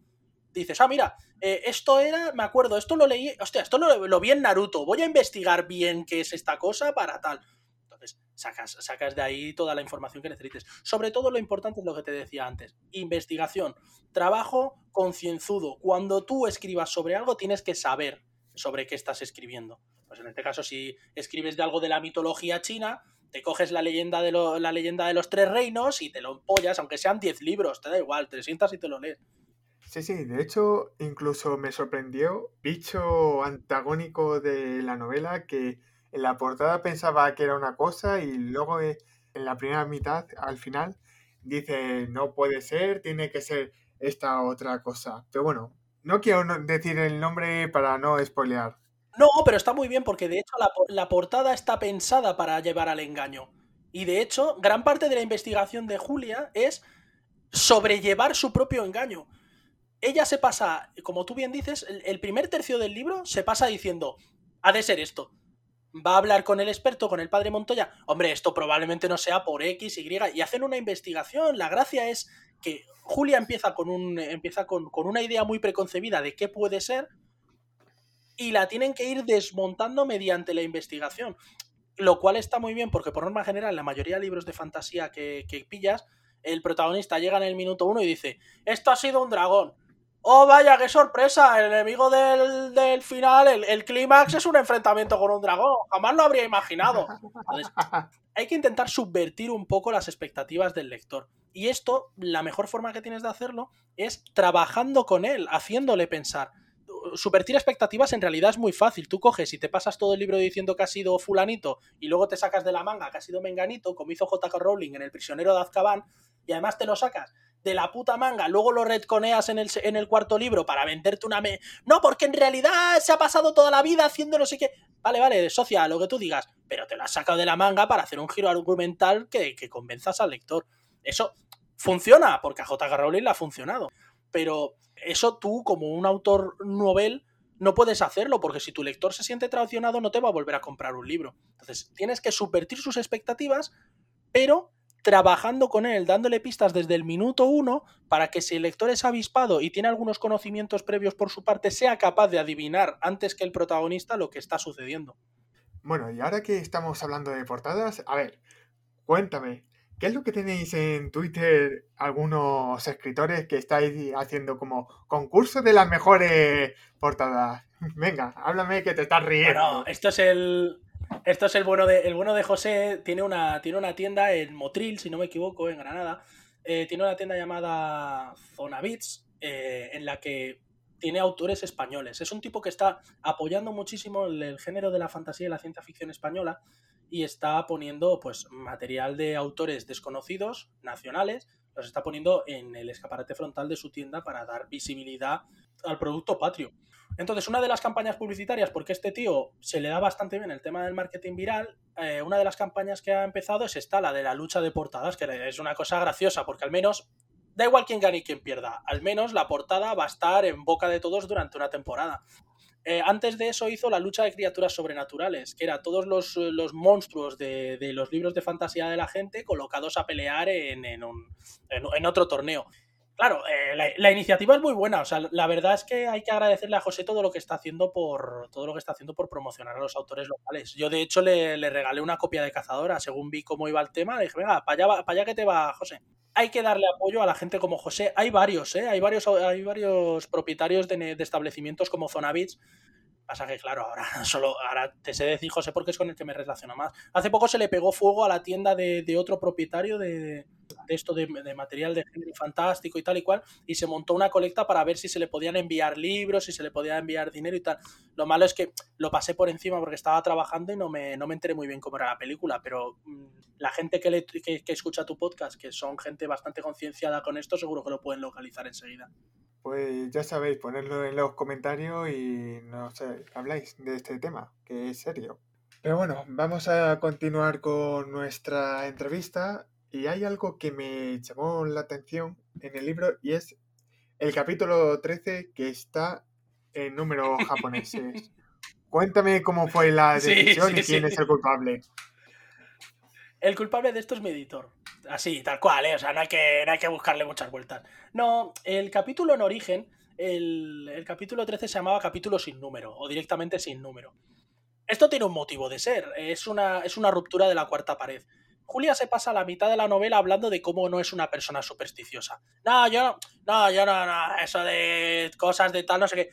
dices, ah, mira, eh, esto era, me acuerdo, esto lo leí, hostia, esto lo, lo, vi en Naruto, voy a investigar bien qué es esta cosa para tal. Sacas, sacas de ahí toda la información que necesites. Sobre todo lo importante es lo que te decía antes, investigación, trabajo concienzudo. Cuando tú escribas sobre algo, tienes que saber sobre qué estás escribiendo. Pues en este caso, si escribes de algo de la mitología china, te coges la leyenda de, la leyenda de los tres reinos y te lo empollas, aunque sean 10 libros, te da igual, te sientas y te lo lees. Sí, sí, de hecho, incluso me sorprendió, bicho antagónico de la novela, que en la portada pensaba que era una cosa y luego en la primera mitad, al final, dice, no puede ser, tiene que ser esta otra cosa. Pero bueno, no quiero decir el nombre para no spoilear. No, pero está muy bien porque de hecho la, la, portada está pensada para llevar al engaño. Y de hecho, gran parte de la investigación de Julia es sobrellevar su propio engaño ella se pasa, como tú bien dices, el, primer tercio del libro se pasa diciendo, ha de ser esto. Va a hablar con el experto, con el padre Montoya. Hombre, esto probablemente no sea por X, Y, y hacen una investigación. La gracia es que Julia empieza con, un, empieza con, con una idea muy preconcebida de qué puede ser y la tienen que ir desmontando mediante la investigación. Lo cual está muy bien porque por norma general, la mayoría de libros de fantasía que, que pillas, el protagonista llega en el minuto uno y dice, esto ha sido un dragón ¡Oh, vaya, qué sorpresa! El enemigo del, final, el, clímax, es un enfrentamiento con un dragón. Jamás lo habría imaginado. hay que intentar subvertir un poco las expectativas del lector. Y esto, la mejor forma que tienes de hacerlo es trabajando con él, haciéndole pensar. Subvertir expectativas en realidad es muy fácil. Tú coges y te pasas todo el libro diciendo que ha sido fulanito y luego te sacas de la manga que ha sido menganito, como hizo J.K. Rowling en El prisionero de Azkaban, y además te lo sacas de la puta manga, luego lo redconeas en el, en el cuarto libro para venderte una... Me... No, porque en realidad se ha pasado toda la vida haciendo no sé qué... Vale, vale, socia, lo que tú digas, pero te lo has sacado de la manga para hacer un giro argumental que, que convenzas al lector. Eso funciona, porque a J.K. Rowling le ha funcionado. Pero eso tú, como un autor novel, no puedes hacerlo, porque si tu lector se siente traicionado, no te va a volver a comprar un libro. Entonces, tienes que subvertir sus expectativas, pero trabajando con él, dándole pistas desde el minuto uno para que si el lector es avispado y tiene algunos conocimientos previos por su parte, sea capaz de adivinar antes que el protagonista lo que está sucediendo. Bueno, y ahora que estamos hablando de portadas, a ver, cuéntame, ¿qué es lo que tenéis en Twitter algunos escritores que estáis haciendo como concurso de las mejores portadas? Venga, háblame que te estás riendo. Bueno, esto es el, esto es el bueno de, el bueno de José. Tiene una, tiene una tienda en Motril, si no me equivoco, en Granada. Eh, tiene una tienda llamada Zona Beats, eh, en la que tiene autores españoles. Es un tipo que está apoyando muchísimo el, género de la fantasía y la ciencia ficción española y está poniendo pues material de autores desconocidos, nacionales, los está poniendo en el escaparate frontal de su tienda para dar visibilidad al producto patrio. Entonces, una de las campañas publicitarias, porque este tío se le da bastante bien el tema del marketing viral, eh, una de las campañas que ha empezado es esta, la de la lucha de portadas, que es una cosa graciosa, porque al menos, da igual quién gane y quién pierda, al menos la portada va a estar en boca de todos durante una temporada. Eh, antes de eso hizo la lucha de criaturas sobrenaturales, que era todos los, monstruos de, los libros de fantasía de la gente colocados a pelear en, en otro torneo. Claro, eh, la, iniciativa es muy buena. O sea, la verdad es que hay que agradecerle a José todo lo que está haciendo por todo lo que está haciendo por promocionar a los autores locales. Yo, de hecho, le, regalé una copia de cazadora. Según vi cómo iba el tema, le dije, venga, para allá, allá que te va, José. Hay que darle apoyo a la gente como José. Hay varios, ¿eh? Hay varios, hay varios propietarios de, establecimientos como Zonabits Pasa que, claro, ahora solo ahora te sé decir, José, porque es con el que me relaciono más. Hace poco se le pegó fuego a la tienda de, otro propietario de, esto de, material de género fantástico y tal y cual, y se montó una colecta para ver si se le podían enviar libros, si se le podía enviar dinero y tal. Lo malo es que lo pasé por encima porque estaba trabajando y no me, no me enteré muy bien cómo era la película, pero mm, la gente que, le, que escucha tu podcast, que son gente bastante concienciada con esto, seguro que lo pueden localizar enseguida. Pues ya sabéis, ponerlo en los comentarios y no sé, habláis de este tema, que es serio. Pero bueno, vamos a continuar con nuestra entrevista y hay algo que me llamó la atención en el libro y es el capítulo 13 que está en números japoneses. Cuéntame cómo fue la Sí, decisión sí, y quién sí. es el culpable. El culpable de esto es mi editor. Así, tal cual, ¿eh? O sea, no hay que, no hay que buscarle muchas vueltas. No, el capítulo en origen, el, el capítulo 13 se llamaba capítulo sin número, o directamente sin número. Esto tiene un motivo de ser, es una, es una ruptura de la cuarta pared. Julia se pasa la mitad de la novela hablando de cómo no es una persona supersticiosa. No, yo no, no, yo no, no, eso de cosas de tal, no sé qué.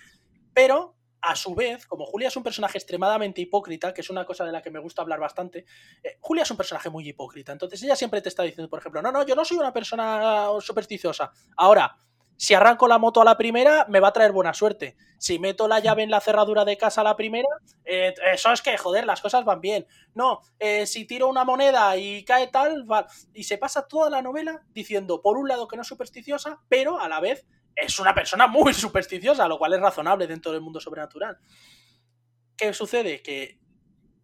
Pero, a su vez, como Julia es un personaje extremadamente hipócrita, que es una cosa de la que me gusta hablar bastante, eh, Julia es un personaje muy hipócrita. Entonces ella siempre te está diciendo, por ejemplo, no, no, yo no soy una persona supersticiosa. Ahora, si arranco la moto a la primera, me va a traer buena suerte. Si meto la llave en la cerradura de casa a la primera, eh, eso es que, joder, las cosas van bien. No, eh, si tiro una moneda y cae tal, va- y se pasa toda la novela diciendo, por un lado, que no es supersticiosa, pero a la vez es una persona muy supersticiosa, lo cual es razonable dentro del mundo sobrenatural. ¿Qué sucede? Que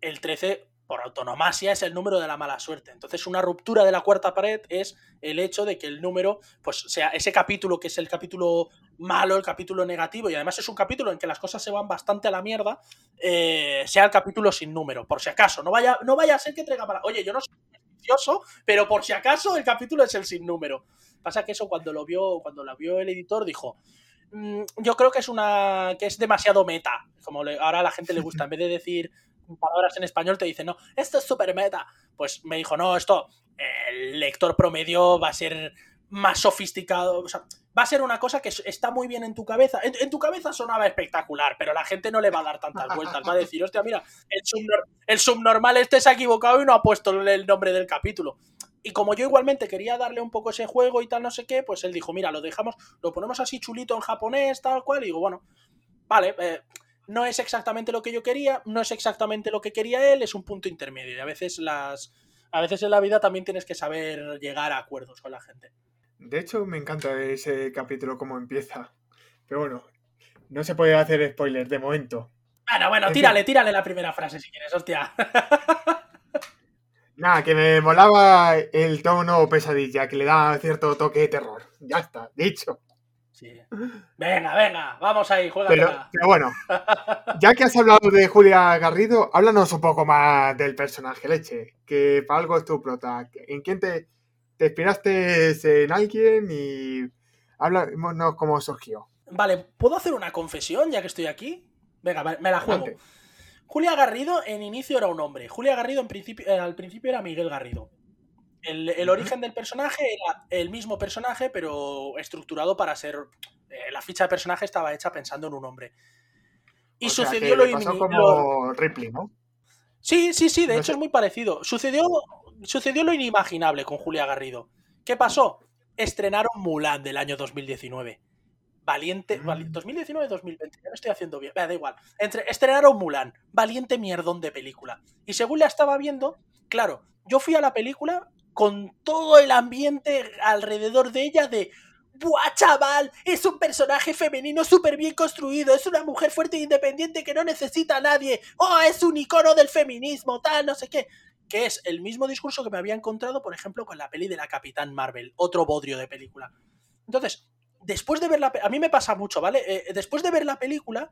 el 13, por autonomasia, es el número de la mala suerte. Entonces, una ruptura de la cuarta pared es el hecho de que el número, pues sea ese capítulo que es el capítulo malo, el capítulo negativo, y además es un capítulo en que las cosas se van bastante a la mierda, eh, sea el capítulo sin número, por si acaso. No vaya, no vaya a ser que traiga mala. Oye, yo no soy supersticioso, pero por si acaso el capítulo es el sin número. Pasa que eso cuando lo vio, cuando lo vio el editor, dijo. "Mm, Yo creo que es una. que es demasiado meta. Como ahora a la gente le gusta, en vez de decir palabras en español, te dicen, no, esto es súper meta. Pues me dijo, no, esto, el lector promedio va a ser más sofisticado. O sea, va a ser una cosa que es- está muy bien en tu cabeza. En, en tu cabeza sonaba espectacular, pero la gente no le va a dar tantas vueltas. Va a decir, hostia, mira, el, subnor- el subnormal este se ha equivocado y no ha puesto el nombre del capítulo. Y como yo igualmente quería darle un poco ese juego y tal, no sé qué, pues él dijo, mira, lo dejamos, lo ponemos así chulito en japonés, tal cual, y digo, bueno, vale, eh, no es exactamente lo que yo quería, no es exactamente lo que quería él, es un punto intermedio. Y a veces las. A veces en la vida también tienes que saber llegar a acuerdos con la gente. De hecho, me encanta ese capítulo cómo empieza. Pero bueno, no se puede hacer spoiler de momento. Bueno, bueno, tírale, tírale la primera frase si quieres, hostia. Nada, que me molaba el tono pesadilla, que le da cierto toque de terror. Ya está, dicho. Sí. Venga, venga, vamos ahí, Pero, juega. pero bueno, ya que has hablado de Julia Garrido, háblanos un poco más del personaje, Leche, que para algo es tu prota. ¿En quién te, te inspiraste en alguien y háblanos cómo surgió? Vale, ¿puedo hacer una confesión ya que estoy aquí? Venga, me me la juego. Adelante. Julia Garrido en inicio era un hombre. Julia Garrido en principio, eh, al principio era Miguel Garrido. El, origen del personaje era el mismo personaje, pero estructurado para ser. eh, la ficha de personaje estaba hecha pensando en un hombre. Y O sea, sucedió que lo, pasó ini- como lo- Ripley, ¿no? Sí, sí, sí, de No hecho sé. es muy parecido. Sucedió, sucedió lo inimaginable con Julia Garrido. ¿Qué pasó? Estrenaron Mulan del año 2019. Valiente. Mm. vali- 2019-2020, ya lo estoy haciendo bien. Vea, da igual. Entre, estrenaron Mulan. Valiente mierdón de película. Y según la estaba viendo, claro, yo fui a la película con todo el ambiente alrededor de ella de. ¡Buah, chaval! Es un personaje femenino súper bien construido. Es una mujer fuerte e independiente que no necesita a nadie. ¡Oh, es un icono del feminismo! Tal, no sé qué. Que es el mismo discurso que me había encontrado, por ejemplo, con la peli de la Capitán Marvel. Otro bodrio de película. Entonces, después de ver la A mí me pasa mucho, ¿vale? Eh, después de ver la película,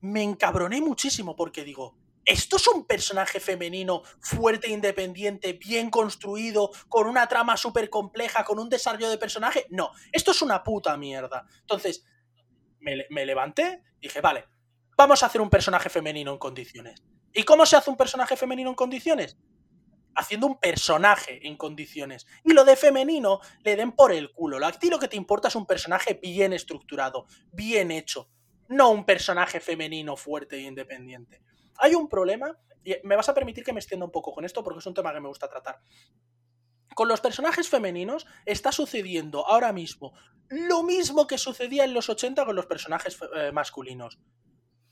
me encabroné muchísimo porque digo, ¿esto es un personaje femenino fuerte, independiente, bien construido, con una trama súper compleja, con un desarrollo de personaje? No, esto es una puta mierda. Entonces, me, le- me levanté dije, vale, vamos a hacer un personaje femenino en condiciones. ¿Y cómo se hace un personaje femenino en condiciones? Haciendo un personaje en condiciones. Y lo de femenino le den por el culo. A ti lo que te importa es un personaje bien estructurado, bien hecho. No un personaje femenino fuerte e independiente. Hay un problema, y me vas a permitir que me extienda un poco con esto porque es un tema que me gusta tratar. Con los personajes femeninos está sucediendo ahora mismo lo mismo que sucedía en los 80 con los personajes eh, masculinos.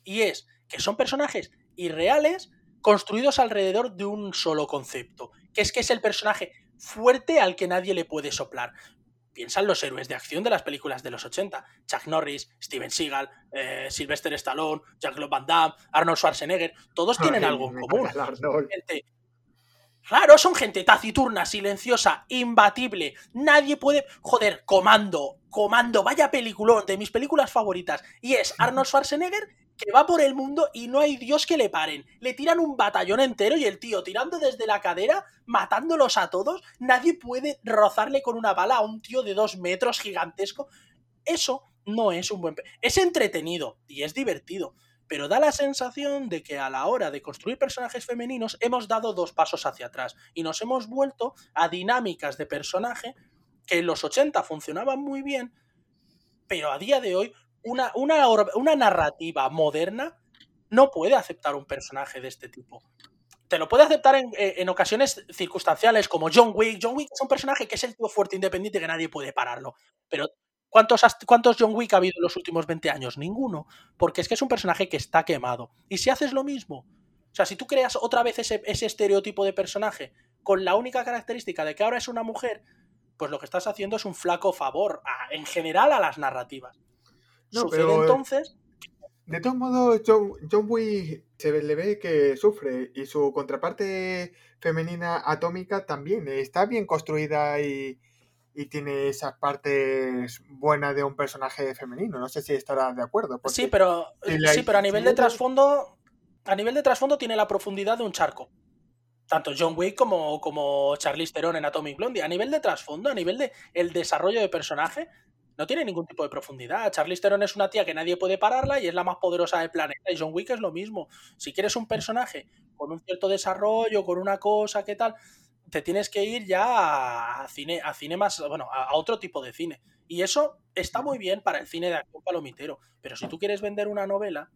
Y es que son personajes irreales construidos alrededor de un solo concepto, que es que es el personaje fuerte al que nadie le puede soplar. piensa en los héroes de acción de las películas de los 80. Chuck Norris, Steven Seagal, eh, Sylvester Stallone, Jean-Claude Van Damme, Arnold Schwarzenegger, todos tienen Ay, algo en común. Arnold. Claro, son gente taciturna, silenciosa, imbatible. Nadie puede. Joder, comando, comando, vaya peliculón de mis películas favoritas. Y es Arnold Schwarzenegger que va por el mundo y no hay Dios que le paren. Le tiran un batallón entero y el tío tirando desde la cadera, matándolos a todos. Nadie puede rozarle con una bala a un tío de dos metros gigantesco. Eso no es un buen. Es entretenido y es divertido pero da la sensación de que a la hora de construir personajes femeninos hemos dado dos pasos hacia atrás y nos hemos vuelto a dinámicas de personaje que en los 80 funcionaban muy bien, pero a día de hoy una, una, narrativa moderna no puede aceptar un personaje de este tipo. Te lo puede aceptar en, eh, en ocasiones circunstanciales como John Wick. John Wick es un personaje que es el tío fuerte independiente que nadie puede pararlo. Pero ¿cuántos, has- ¿cuántos John Wick ha habido en los últimos 20 años? Ninguno porque es que es un personaje que está quemado. Y si haces lo mismo, o sea, si tú creas otra vez ese, ese estereotipo de personaje con la única característica de que ahora es una mujer, pues lo que estás haciendo es un flaco favor a- en general a las narrativas. No, Sucede pero- entonces, De todos modos, John, John Wick se le ve que sufre y su contraparte femenina atómica también está bien construida y, y tiene esas partes buenas de un personaje femenino. No sé si estarás de acuerdo. sí, pero, si sí, pero a nivel de trasfondo, a nivel de trasfondo tiene la profundidad de un charco. Tanto John Wick como, como Charlize Theron en Atomic Blonde. A nivel de trasfondo, a nivel de el desarrollo de personaje, no tiene ningún tipo de profundidad. Charlize Theron es una tía que nadie puede pararla y es la más poderosa del planeta. Y John Wick es lo mismo. Si quieres un personaje con un cierto desarrollo, con una cosa, ¿qué tal? Te tienes que ir ya a cine, a cine más, bueno, a, a otro tipo de cine. Y eso está muy bien para el cine de acción palomitero. Pero si tú quieres vender una novela,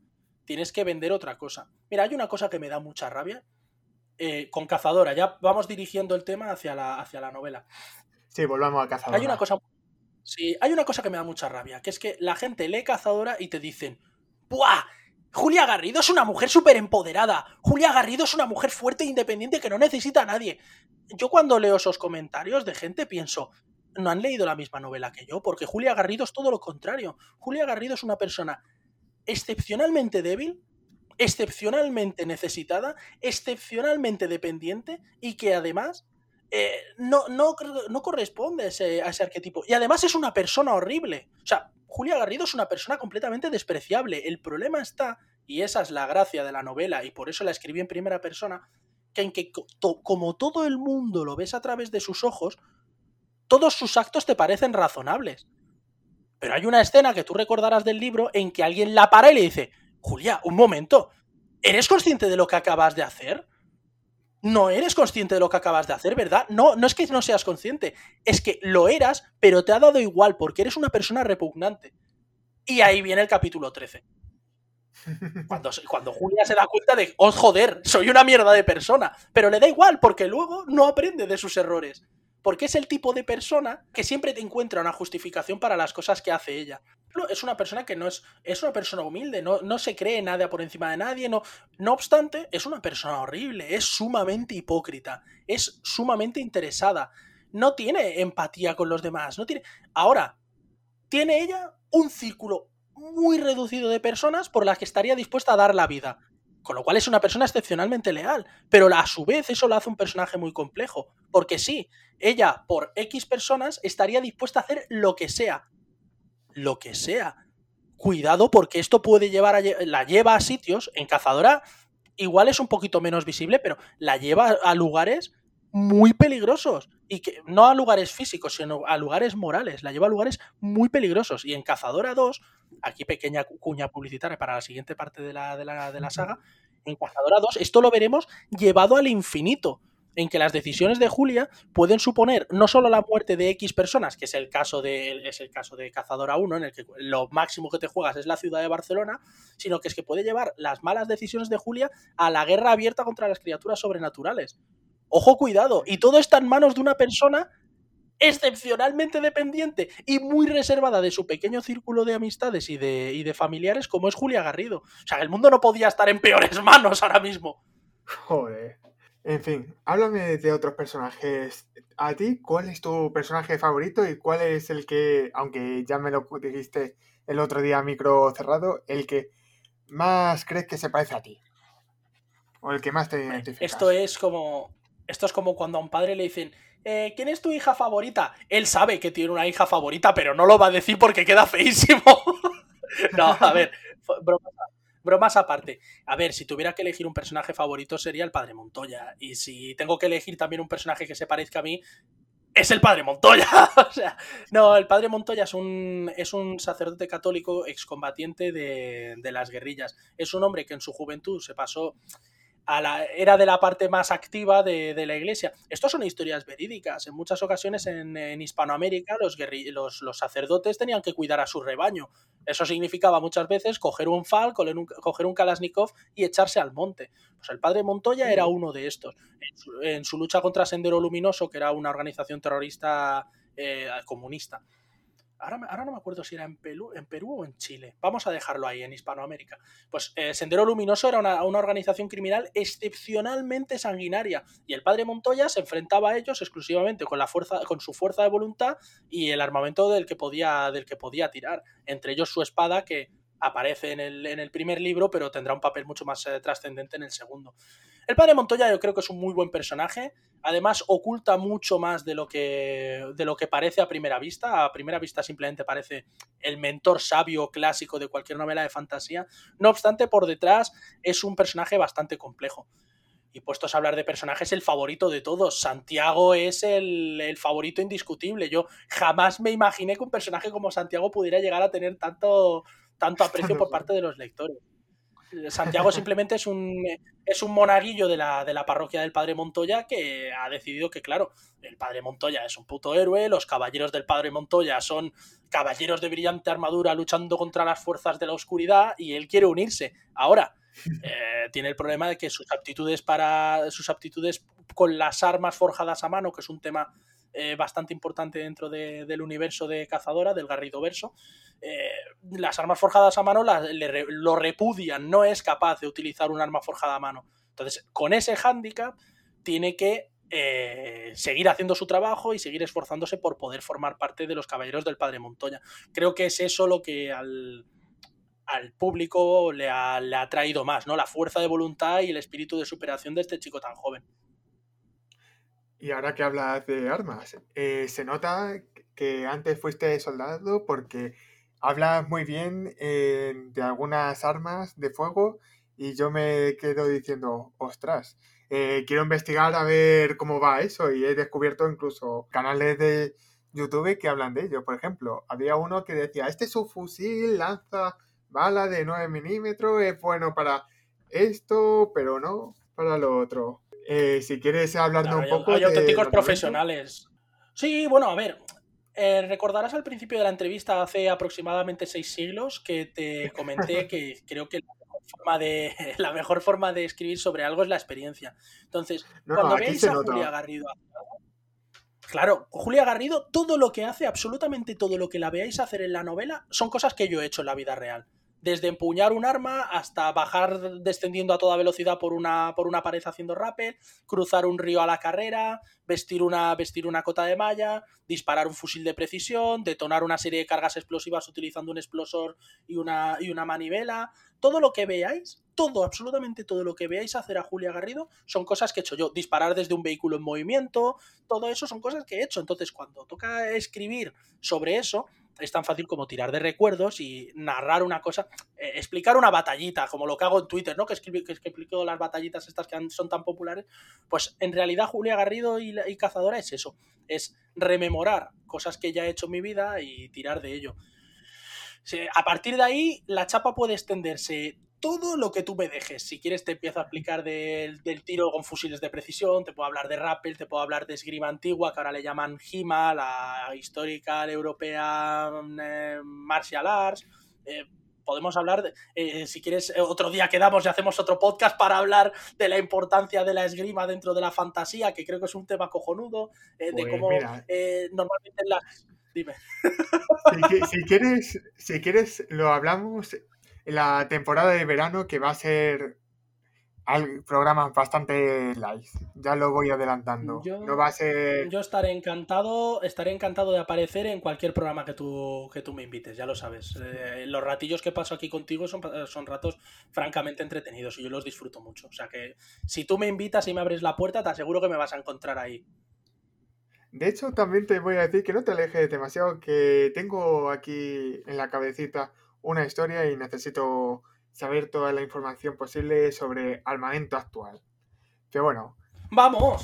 tienes que vender otra cosa. Mira, hay una cosa que me da mucha rabia. eh, con Cazadora, ya vamos dirigiendo el tema hacia la, hacia la novela. Sí, volvamos a Cazadora. Hay una cosa. Sí, hay una cosa que me da mucha rabia, que es que la gente lee Cazadora y te dicen. ¡Buah! Julia Garrido es una mujer súper empoderada. Julia Garrido es una mujer fuerte e independiente que no necesita a nadie. Yo cuando leo esos comentarios de gente pienso, no han leído la misma novela que yo, porque Julia Garrido es todo lo contrario. Julia Garrido es una persona excepcionalmente débil, excepcionalmente necesitada, excepcionalmente dependiente y que además eh, no, no, corresponde a ese, arquetipo. Y además es una persona horrible. O sea, Julia Garrido es una persona completamente despreciable. El problema está, y esa es la gracia de la novela, y por eso la escribí en primera persona, que en que como todo el mundo lo ves a través de sus ojos, todos sus actos te parecen razonables. Pero hay una escena que tú recordarás del libro en que alguien la para y le dice, Julia, un momento, ¿eres consciente de lo que acabas de hacer? No eres consciente de lo que acabas de hacer, ¿verdad? No, no es que no seas consciente, es que lo eras, pero te ha dado igual porque eres una persona repugnante. Y ahí viene el capítulo 13. Cuando, cuando Julia se da cuenta de, oh joder, soy una mierda de persona. Pero le da igual porque luego no aprende de sus errores. Porque es el tipo de persona que siempre te encuentra una justificación para las cosas que hace ella. Es una persona que no es, es una persona humilde, no, no se cree nada por encima de nadie, no, no obstante, es una persona horrible, es sumamente hipócrita, es sumamente interesada, no tiene empatía con los demás, no tiene. Ahora, tiene ella un círculo muy reducido de personas por las que estaría dispuesta a dar la vida. Con lo cual es una persona excepcionalmente leal. Pero a su vez eso lo hace un personaje muy complejo. Porque sí, ella por X personas estaría dispuesta a hacer lo que sea. Lo que sea. Cuidado porque esto puede llevar a, la lleva a sitios, en cazadora igual es un poquito menos visible, pero la lleva a lugares muy peligrosos. Y que no a lugares físicos, sino a lugares morales. La lleva a lugares muy peligrosos. Y en Cazadora 2, aquí pequeña cu- cuña publicitaria para la siguiente parte de la, de la, de la saga, en Cazadora 2 esto lo veremos llevado al infinito. En que las decisiones de Julia pueden suponer no solo la muerte de X personas, que es el caso de, es el caso de Cazadora 1, en el que lo máximo que te juegas es la ciudad de Barcelona, sino que es que puede llevar las malas decisiones de Julia a la guerra abierta contra las criaturas sobrenaturales. Ojo, cuidado. Y todo está en manos de una persona excepcionalmente dependiente y muy reservada de su pequeño círculo de amistades y de, y de familiares como es Julia Garrido. O sea, el mundo no podía estar en peores manos ahora mismo. Joder. En fin, háblame de otros personajes a ti, ¿cuál es tu personaje favorito y cuál es el que, aunque ya me lo dijiste el otro día micro cerrado, el que más crees que se parece a ti? O el que más te identifica. Esto es como. Esto es como cuando a un padre le dicen. Eh, ¿Quién es tu hija favorita? Él sabe que tiene una hija favorita, pero no lo va a decir porque queda feísimo. no, a ver, bromas, aparte. A ver, si tuviera que elegir un personaje favorito sería el padre Montoya. Y si tengo que elegir también un personaje que se parezca a mí, es el padre Montoya. o sea, no, el padre Montoya es un, es un sacerdote católico excombatiente de, de las guerrillas. Es un hombre que en su juventud se pasó era de la parte más activa de, la iglesia. Estos son historias verídicas. En muchas ocasiones en, Hispanoamérica los, los, sacerdotes tenían que cuidar a su rebaño. Eso significaba muchas veces coger un fal, coger un Kalashnikov y echarse al monte. Pues el padre Montoya era uno de estos. En su, lucha contra Sendero Luminoso, que era una organización terrorista eh, comunista. Ahora, no me acuerdo si era en Perú, en Perú o en Chile. Vamos a dejarlo ahí, en Hispanoamérica. Pues eh, Sendero Luminoso era una, organización criminal excepcionalmente sanguinaria. Y el padre Montoya se enfrentaba a ellos exclusivamente con, la fuerza, con su fuerza de voluntad y el armamento del que podía, del que podía tirar. Entre ellos su espada, que aparece en el, en el primer libro, pero tendrá un papel mucho más eh, trascendente en el segundo. El padre Montoya yo creo que es un muy buen personaje. Además, oculta mucho más de lo, que, de lo que parece a primera vista. A primera vista simplemente parece el mentor sabio clásico de cualquier novela de fantasía. No obstante, por detrás es un personaje bastante complejo. Y puestos a hablar de personajes, el favorito de todos. Santiago es el, el, favorito indiscutible. Yo jamás me imaginé que un personaje como Santiago pudiera llegar a tener tanto, tanto aprecio por parte de los lectores. Santiago simplemente es un, es un monaguillo de la, de la, parroquia del Padre Montoya que ha decidido que, claro, el Padre Montoya es un puto héroe, los caballeros del Padre Montoya son caballeros de brillante armadura luchando contra las fuerzas de la oscuridad y él quiere unirse. Ahora, eh, tiene el problema de que sus aptitudes para sus aptitudes con las armas forjadas a mano, que es un tema eh, bastante importante dentro del universo de Cazadora, del Garrido Verso. Eh, las armas forjadas a mano lo repudian, no es capaz de utilizar un arma forjada a mano. Entonces, con ese hándicap, tiene que eh, seguir haciendo su trabajo y seguir esforzándose por poder formar parte de los caballeros del Padre Montoya. Creo que es eso lo que al, al público le ha, le ha traído más, ¿no? La fuerza de voluntad y el espíritu de superación de este chico tan joven. Y ahora que hablas de armas, eh, se nota que antes fuiste soldado porque hablas muy bien eh, de algunas armas de fuego y yo me quedo diciendo, ostras, eh, quiero investigar a ver cómo va eso y he descubierto incluso canales de YouTube que hablan de ello. Por ejemplo, había uno que decía, este es un fusil, lanza bala de 9 milímetros, es bueno para esto, pero no para lo otro. Eh, si quieres hablarnos un poco. Hay auténticos profesionales. Sí, bueno, a ver. Eh, recordarás al principio de la entrevista hace aproximadamente seis siglos que te comenté que creo que la mejor forma de, la mejor forma de escribir sobre algo es la experiencia. Entonces, cuando veáis a Julia Garrido Claro, Julia Garrido, todo lo que hace, absolutamente todo lo que la veáis hacer en la novela, son cosas que yo he hecho en la vida real desde empuñar un arma hasta bajar descendiendo a toda velocidad por una, por una pared haciendo rappel, cruzar un río a la carrera, vestir una, vestir una cota de malla, disparar un fusil de precisión, detonar una serie de cargas explosivas utilizando un explosor y una, y una manivela. Todo lo que veáis, todo, absolutamente todo lo que veáis hacer a Julia Garrido son cosas que he hecho yo. Disparar desde un vehículo en movimiento, todo eso son cosas que he hecho. Entonces, cuando toca escribir sobre eso, es tan fácil como tirar de recuerdos y narrar una cosa, eh, explicar una batallita, como lo que hago en Twitter, ¿no? Que, escribo, que, explico las batallitas estas que son tan populares. Pues en realidad Julia Garrido y, y, Cazadora es eso, es rememorar cosas que ya he hecho en mi vida y tirar de ello. A partir de ahí, la chapa puede extenderse todo lo que tú me dejes. Si quieres, te empiezo a explicar del, tiro con fusiles de precisión, te puedo hablar de rappel, te puedo hablar de esgrima antigua, que ahora le llaman HIMA, la histórica europea eh, martial arts. Eh, podemos hablar, de, eh, si quieres, otro día quedamos y hacemos otro podcast para hablar de la importancia de la esgrima dentro de la fantasía, que creo que es un tema cojonudo, de pues cómo normalmente las... Dime. si, quieres, si quieres, lo hablamos la temporada de verano que va a ser al programas bastante live. Ya lo voy adelantando. Yo- no va a ser. Yo estaré encantado, estaré encantado de aparecer en cualquier programa que tú, que tú me invites, ya lo sabes. Eh, los ratillos que paso aquí contigo son, son ratos francamente entretenidos y yo los disfruto mucho. O sea que si tú me invitas y me abres la puerta, te aseguro que me vas a encontrar ahí. De hecho, también te voy a decir que no te alejes demasiado, que tengo aquí en la cabecita una historia y necesito saber toda la información posible sobre armamento actual. Pero bueno, ¡Vamos!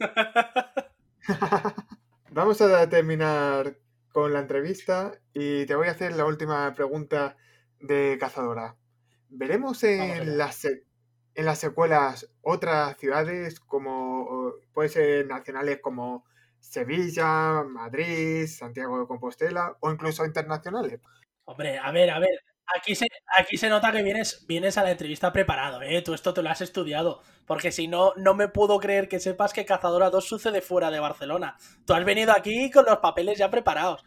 vamos a terminar con la entrevista y te voy a hacer la última pregunta de Cazadora. ¿Veremos en las, en las secuelas otras ciudades como, puede ser nacionales como Sevilla, Madrid, Santiago de Compostela o incluso internacionales? Hombre, a ver, a ver. Aquí se, aquí se nota que vienes, vienes a la entrevista preparado, ¿eh? Tú esto te lo has estudiado. Porque si no, no me puedo creer que sepas que Cazadora 2 sucede fuera de Barcelona. Tú has venido aquí con los papeles ya preparados.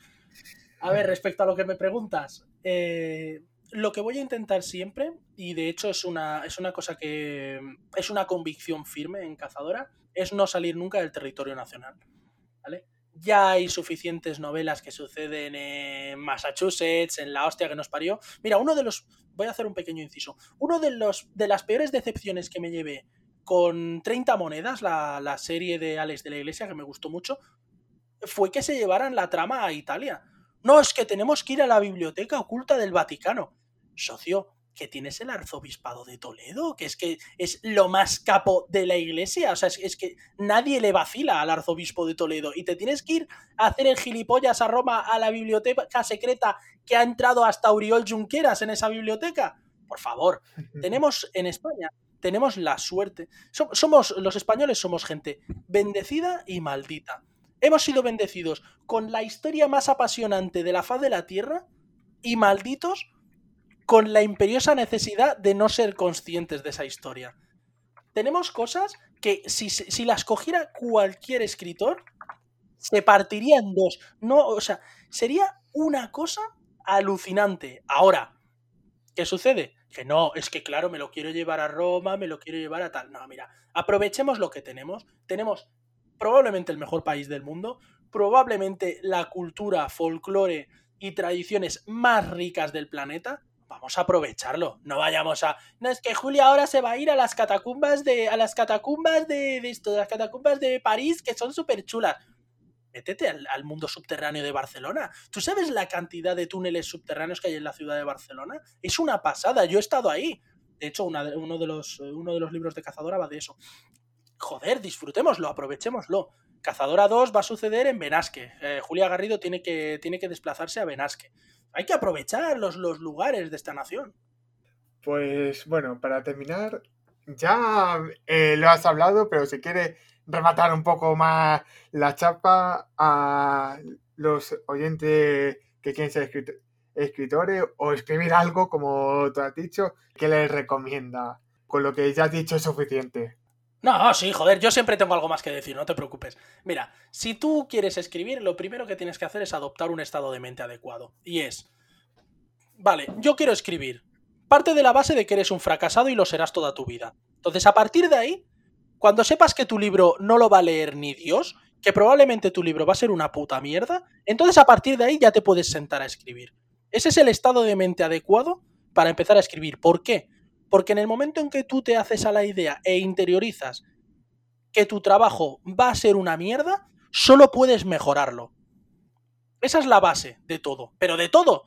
A ver, respecto a lo que me preguntas, eh, lo que voy a intentar siempre, y de hecho es una, es una cosa que es una convicción firme en Cazadora, es no salir nunca del territorio nacional. Ya hay suficientes novelas que suceden en Massachusetts, en la hostia que nos parió. Mira, uno de los. Voy a hacer un pequeño inciso. Uno de los de las peores decepciones que me llevé con 30 monedas, la, la serie de Alex de la Iglesia, que me gustó mucho, fue que se llevaran la trama a Italia. No, es que tenemos que ir a la biblioteca oculta del Vaticano. Socio, que tienes el arzobispado de Toledo, que es que es lo más capo de la iglesia. O sea, es, es que nadie le vacila al arzobispo de Toledo. Y te tienes que ir a hacer el gilipollas a Roma a la biblioteca secreta que ha entrado hasta Uriol Junqueras en esa biblioteca. Por favor, tenemos en España, tenemos la suerte. So- Somos, los españoles somos gente bendecida y maldita. Hemos sido bendecidos con la historia más apasionante de la faz de la tierra y malditos con la imperiosa necesidad de no ser conscientes de esa historia. Tenemos cosas que si, si las cogiera cualquier escritor, se partiría en dos. No, o sea, sería una cosa alucinante. Ahora, ¿qué sucede? Que no, es que claro, me lo quiero llevar a Roma, me lo quiero llevar a tal. No, mira, aprovechemos lo que tenemos. Tenemos probablemente el mejor país del mundo, probablemente la cultura, folclore y tradiciones más ricas del planeta. Vamos a aprovecharlo. No vayamos a. No, es que Julia ahora se va a ir a las catacumbas de. a las catacumbas de, de esto, las catacumbas de París, que son súper chulas. Métete al, mundo subterráneo de Barcelona. ¿Tú sabes la cantidad de túneles subterráneos que hay en la ciudad de Barcelona? Es una pasada. Yo he estado ahí. De hecho, uno, de los, uno de los libros de Cazadora va de eso. Joder, disfrutémoslo, aprovechémoslo. Cazadora 2 va a suceder en Benasque. Eh, Julia Garrido tiene que, tiene que desplazarse a Benasque. Hay que aprovechar los, los lugares de esta nación. Pues bueno, para terminar, ya eh, lo has hablado, pero si quieres rematar un poco más la chapa a los oyentes que quieren ser escrit- escritores o escribir algo, como tú has dicho, ¿qué les recomienda? Con lo que ya has dicho es suficiente. No, sí, joder, yo siempre tengo algo más que decir, no te preocupes. Mira, si tú quieres escribir, lo primero que tienes que hacer es adoptar un estado de mente adecuado. Y es, vale, yo quiero escribir. Parte de la base de que eres un fracasado y lo serás toda tu vida. Entonces, a partir de ahí, cuando sepas que tu libro no lo va a leer ni Dios, que probablemente tu libro va a ser una puta mierda, entonces a partir de ahí ya te puedes sentar a escribir. Ese es el estado de mente adecuado para empezar a escribir. ¿Por qué? Porque en el momento en que tú te haces a la idea e interiorizas que tu trabajo va a ser una mierda, solo puedes mejorarlo. Esa es la base de todo, pero de todo.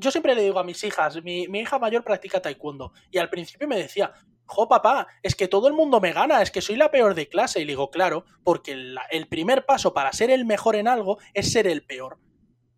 Yo siempre le digo a mis hijas, mi, hija mayor practica taekwondo y al principio me decía, jo papá, es que todo el mundo me gana, es que soy la peor de clase. Y le digo, claro, porque el primer paso para ser el mejor en algo es ser el peor.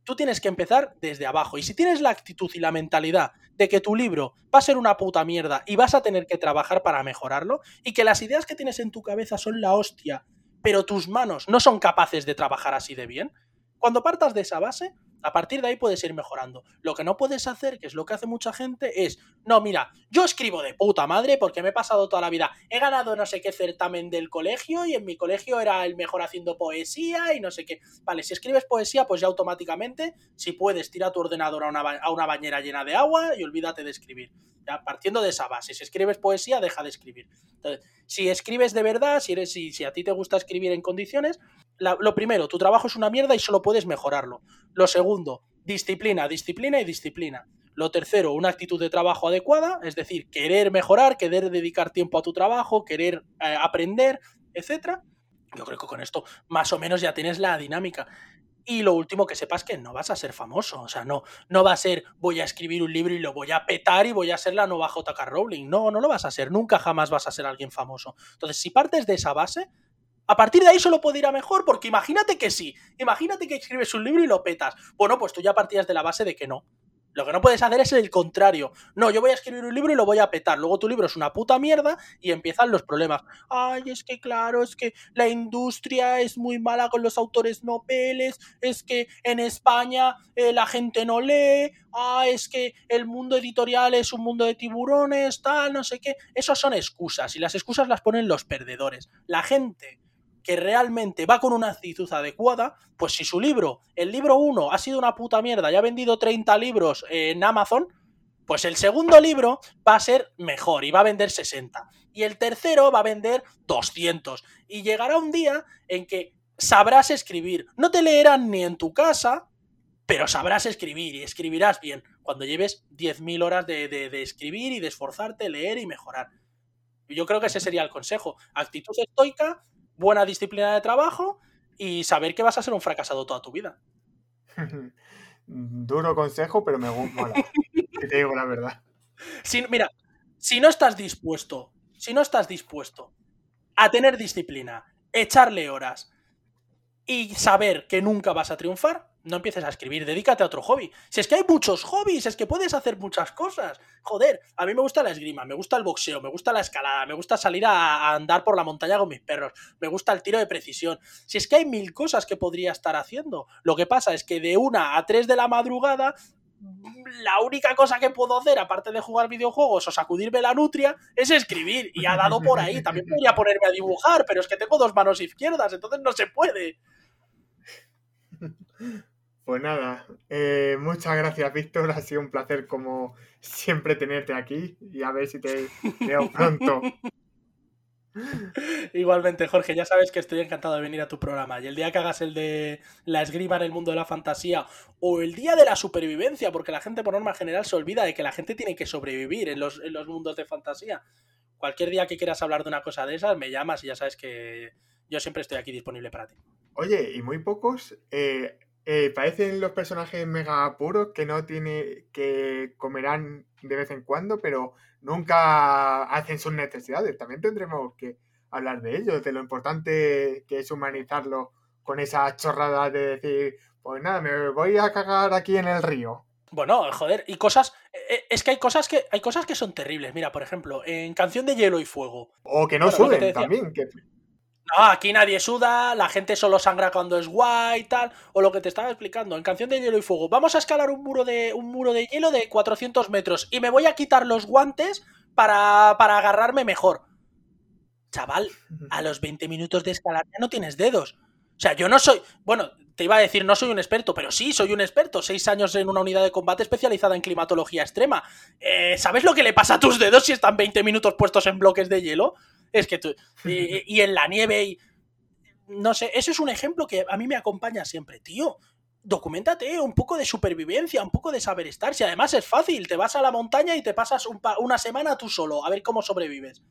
Tú tienes que empezar desde abajo. Y si tienes la actitud y la mentalidad de que tu libro va a ser una puta mierda y vas a tener que trabajar para mejorarlo, y que las ideas que tienes en tu cabeza son la hostia, pero tus manos no son capaces de trabajar así de bien, cuando partas de esa base, A partir de ahí puedes ir mejorando. Lo que no puedes hacer, que es lo que hace mucha gente, es, no, mira, yo escribo de puta madre porque me he pasado toda la vida, he ganado no sé qué certamen del colegio y en mi colegio era el mejor haciendo poesía y no sé qué. Vale, si escribes poesía, pues ya automáticamente, si puedes, tira tu ordenador a una, a una bañera llena de agua y olvídate de escribir. Ya, partiendo de esa base, si escribes poesía, deja de escribir. Entonces, si escribes de verdad, si, eres, si, si a ti te gusta escribir en condiciones, lo primero, tu trabajo es una mierda y solo puedes mejorarlo. Lo segundo, disciplina, disciplina y disciplina. Lo tercero, una actitud de trabajo adecuada, es decir, querer mejorar, querer dedicar tiempo a tu trabajo, querer eh, aprender, etc. Yo creo que con esto más o menos ya tienes la dinámica. Y lo último que sepas que no vas a ser famoso. O sea, no, no va a ser voy a escribir un libro y lo voy a petar y voy a ser la nueva JK Rowling. No, no lo vas a ser. Nunca jamás vas a ser alguien famoso. Entonces, si partes de esa base, a partir de ahí solo puede ir a mejor, porque imagínate que sí. Imagínate que escribes un libro y lo petas. Bueno, pues tú ya partías de la base de que no. Lo que no puedes hacer es el contrario. No, yo voy a escribir un libro y lo voy a petar. Luego tu libro es una puta mierda y empiezan los problemas. Ay, es que claro, es que la industria es muy mala con los autores noveles. Es que en España eh, la gente no lee. Ah, es que el mundo editorial es un mundo de tiburones, tal, no sé qué. Esas son excusas y las excusas las ponen los perdedores. La gente que realmente va con una actitud adecuada, pues si su libro, el libro 1, ha sido una puta mierda y ha vendido 30 libros en Amazon, pues el segundo libro va a ser mejor y va a vender 60. Y el tercero va a vender 200. Y llegará un día en que sabrás escribir. No te leerán ni en tu casa, pero sabrás escribir y escribirás bien cuando lleves 10.000 horas de, de, escribir y de esforzarte, leer y mejorar. Yo creo que ese sería el consejo. Actitud estoica, buena disciplina de trabajo y saber que vas a ser un fracasado toda tu vida. Duro consejo, pero me gusta. te digo la verdad. Si, mira, si no estás dispuesto, si no estás dispuesto a tener disciplina, echarle horas y saber que nunca vas a triunfar, no empieces a escribir, dedícate a otro hobby. Si es que hay muchos hobbies, es que puedes hacer muchas cosas. Joder, a mí me gusta la esgrima, me gusta el boxeo, me gusta la escalada, me gusta salir a, andar por la montaña con mis perros, me gusta el tiro de precisión. Si es que hay mil cosas que podría estar haciendo. Lo que pasa es que de una a tres de la madrugada la única cosa que puedo hacer, aparte de jugar videojuegos o sacudirme la nutria, es escribir. Y ha dado por ahí. También podría ponerme a dibujar, pero es que tengo dos manos izquierdas, entonces no se puede. Pues nada, eh, muchas gracias Víctor, ha sido un placer como siempre tenerte aquí y a ver si te veo pronto. Igualmente, Jorge, ya sabes que estoy encantado de venir a tu programa. Y el día que hagas el de la esgrima en el mundo de la fantasía o el día de la supervivencia, porque la gente por norma general se olvida de que la gente tiene que sobrevivir en los, en los mundos de fantasía. Cualquier día que quieras hablar de una cosa de esas, me llamas y ya sabes que yo siempre estoy aquí disponible para ti. Oye, y muy pocos eh, eh, parecen los personajes mega puros que no tiene, que comerán de vez en cuando, pero nunca hacen sus necesidades. También tendremos que hablar de ellos, de lo importante que es humanizarlo con esa chorrada de decir, pues nada, me voy a cagar aquí en el río. Bueno, joder, y cosas. Eh, eh, es que hay cosas que hay cosas que son terribles. Mira, por ejemplo, en Canción de Hielo y Fuego. O que no suben también. Que... No, aquí nadie suda, la gente solo sangra cuando es guay y tal. O lo que te estaba explicando, en Canción de Hielo y Fuego. Vamos a escalar un muro de, un muro de hielo de 400 metros y me voy a quitar los guantes para, para agarrarme mejor. Chaval, a los 20 minutos de escalar ya no tienes dedos. O sea, yo no soy. Bueno, te iba a decir, no soy un experto, pero sí, soy un experto. Seis años en una unidad de combate especializada en climatología extrema. Eh, ¿Sabes lo que le pasa a tus dedos si están 20 minutos puestos en bloques de hielo? Es que tú. Y, en la nieve y. No sé, eso es un ejemplo que a mí me acompaña siempre, tío. Documentate un poco de supervivencia, un poco de saber estar. Si además es fácil, te vas a la montaña y te pasas una semana tú solo, a ver cómo sobrevives.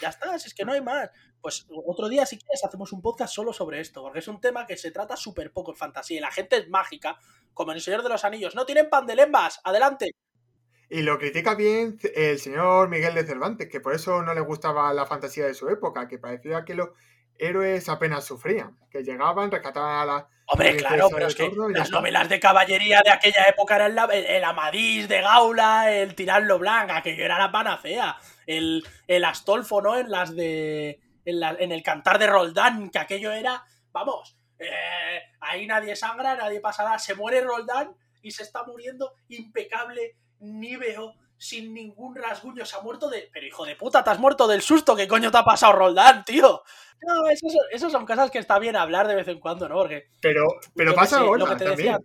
Ya está, si es que no hay más. Pues otro día, si quieres, hacemos un podcast solo sobre esto, porque es un tema que se trata súper poco en fantasía y la gente es mágica, como en El Señor de los Anillos. No tienen pan de lembas, adelante. Y lo critica bien el señor Miguel de Cervantes, que por eso no le gustaba la fantasía de su época, que parecía que los héroes apenas sufrían, que llegaban, rescataban a la... Hombre, claro, pero es que las novelas de caballería de aquella época eran el, Amadís de Gaula, el Tirarlo Blanca, que era la panacea, el, el Astolfo, ¿no? En las de... En, en el Cantar de Roldán, que aquello era, vamos, eh, ahí nadie sangra, nadie pasa nada. Se muere Roldán y se está muriendo impecable, níveo, sin ningún rasguño. Se ha muerto de. Pero hijo de puta, te has muerto del susto. ¿Qué coño te ha pasado, Roldán, tío? No, esas son cosas que está bien hablar de vez en cuando, ¿no? Porque. Pero, pero pasa ahora también.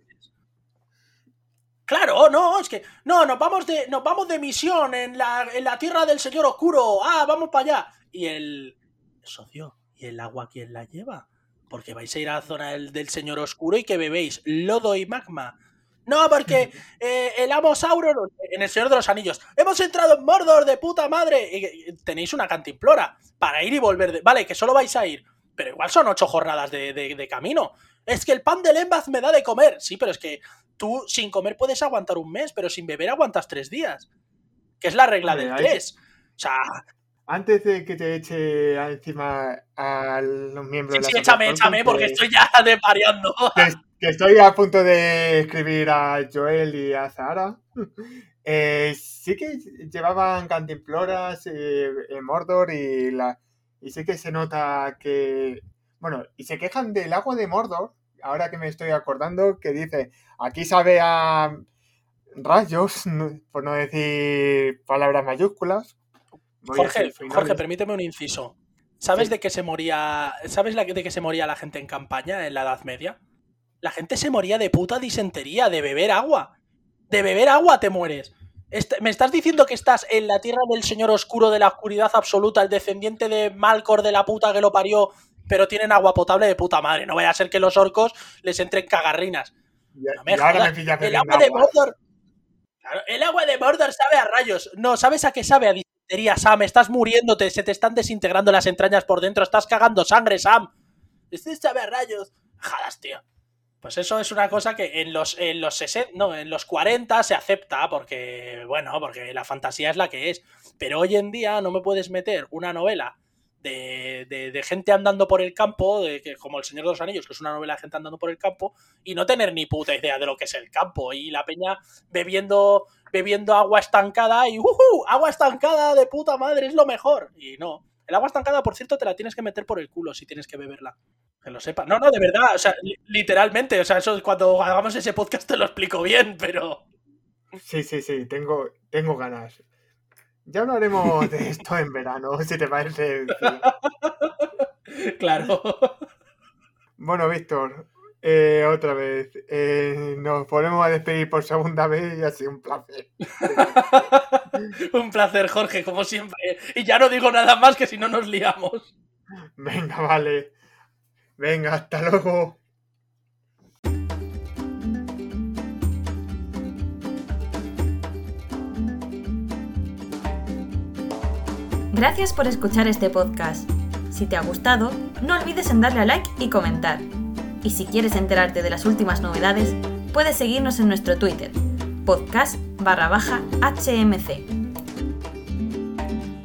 Claro, no, es que. No, nos vamos de, nos vamos de misión en la, en la tierra del señor oscuro. Ah, vamos para allá. Y el. Socio, ¿y el agua quién la lleva? Porque vais a ir a la zona del, del señor oscuro y que bebéis lodo y magma. No, porque eh, el amo Sauron, en el Señor de los Anillos, hemos entrado en Mordor de puta madre. Y tenéis una cantimplora para ir y volver. De... Vale, que solo vais a ir, pero igual son ocho jornadas de, de, camino. Es que el pan de Lembaz me da de comer. Sí, pero es que tú sin comer puedes aguantar un mes, pero sin beber aguantas tres días. Que es la regla del tres. O sea, antes de que te eche encima a los miembros sí, de la Sí, échame, échame, porque estoy ya desvariando. Que, estoy a punto de escribir a Joel y a Zara. Eh, sí que llevaban cantimploras eh, en Mordor y, la, y sí que se nota que... Bueno, y se quejan del agua de Mordor, ahora que me estoy acordando, que dice, aquí sabe a rayos, por no decir palabras mayúsculas, Jorge, Jorge, permíteme un inciso. ¿Sabes de qué se moría? ¿Sabes de qué se moría la gente en campaña en la Edad Media? La gente se moría de puta disentería, de beber agua. De beber agua te mueres. ¿Me estás diciendo que estás en la tierra del señor oscuro de la oscuridad absoluta, el descendiente de Malcor de la puta que lo parió, pero tienen agua potable de puta madre? No vaya a ser que los orcos les entren cagarrinas. el agua de Mordor. el agua de Mordor sabe a rayos. No, ¿sabes a qué sabe? A Sam, estás muriéndote, se te están desintegrando las entrañas por dentro, estás cagando sangre, Sam. Este sabe a rayos. Jadas, tío. Pues eso es una cosa que en los, en los 60, no, en los 40 se acepta porque, bueno, porque la fantasía es la que es. Pero hoy en día no me puedes meter una novela de, gente andando por el campo, de, que, como El Señor de los Anillos, que es una novela de gente andando por el campo, y no tener ni puta idea de lo que es el campo. Y la peña bebiendo, bebiendo agua estancada y ¡uh! Agua estancada de puta madre, es lo mejor. Y no. El agua estancada, por cierto, te la tienes que meter por el culo si tienes que beberla. Que lo sepa. No, no, de verdad. O sea, literalmente. O sea, eso cuando hagamos ese podcast te lo explico bien, pero. Sí, sí, sí. Tengo, tengo ganas. Ya hablaremos de esto en verano, si te parece. claro. Bueno, Víctor, eh, otra vez. Eh, nos ponemos a despedir por segunda vez y ha sido un placer. un placer, Jorge, como siempre. Y ya no digo nada más que si no nos liamos. Venga, vale. Venga, hasta luego. Gracias por escuchar este podcast. Si te ha gustado, no olvides en darle a like y comentar. Y si quieres enterarte de las últimas novedades, puedes seguirnos en nuestro Twitter, podcast barra HMC.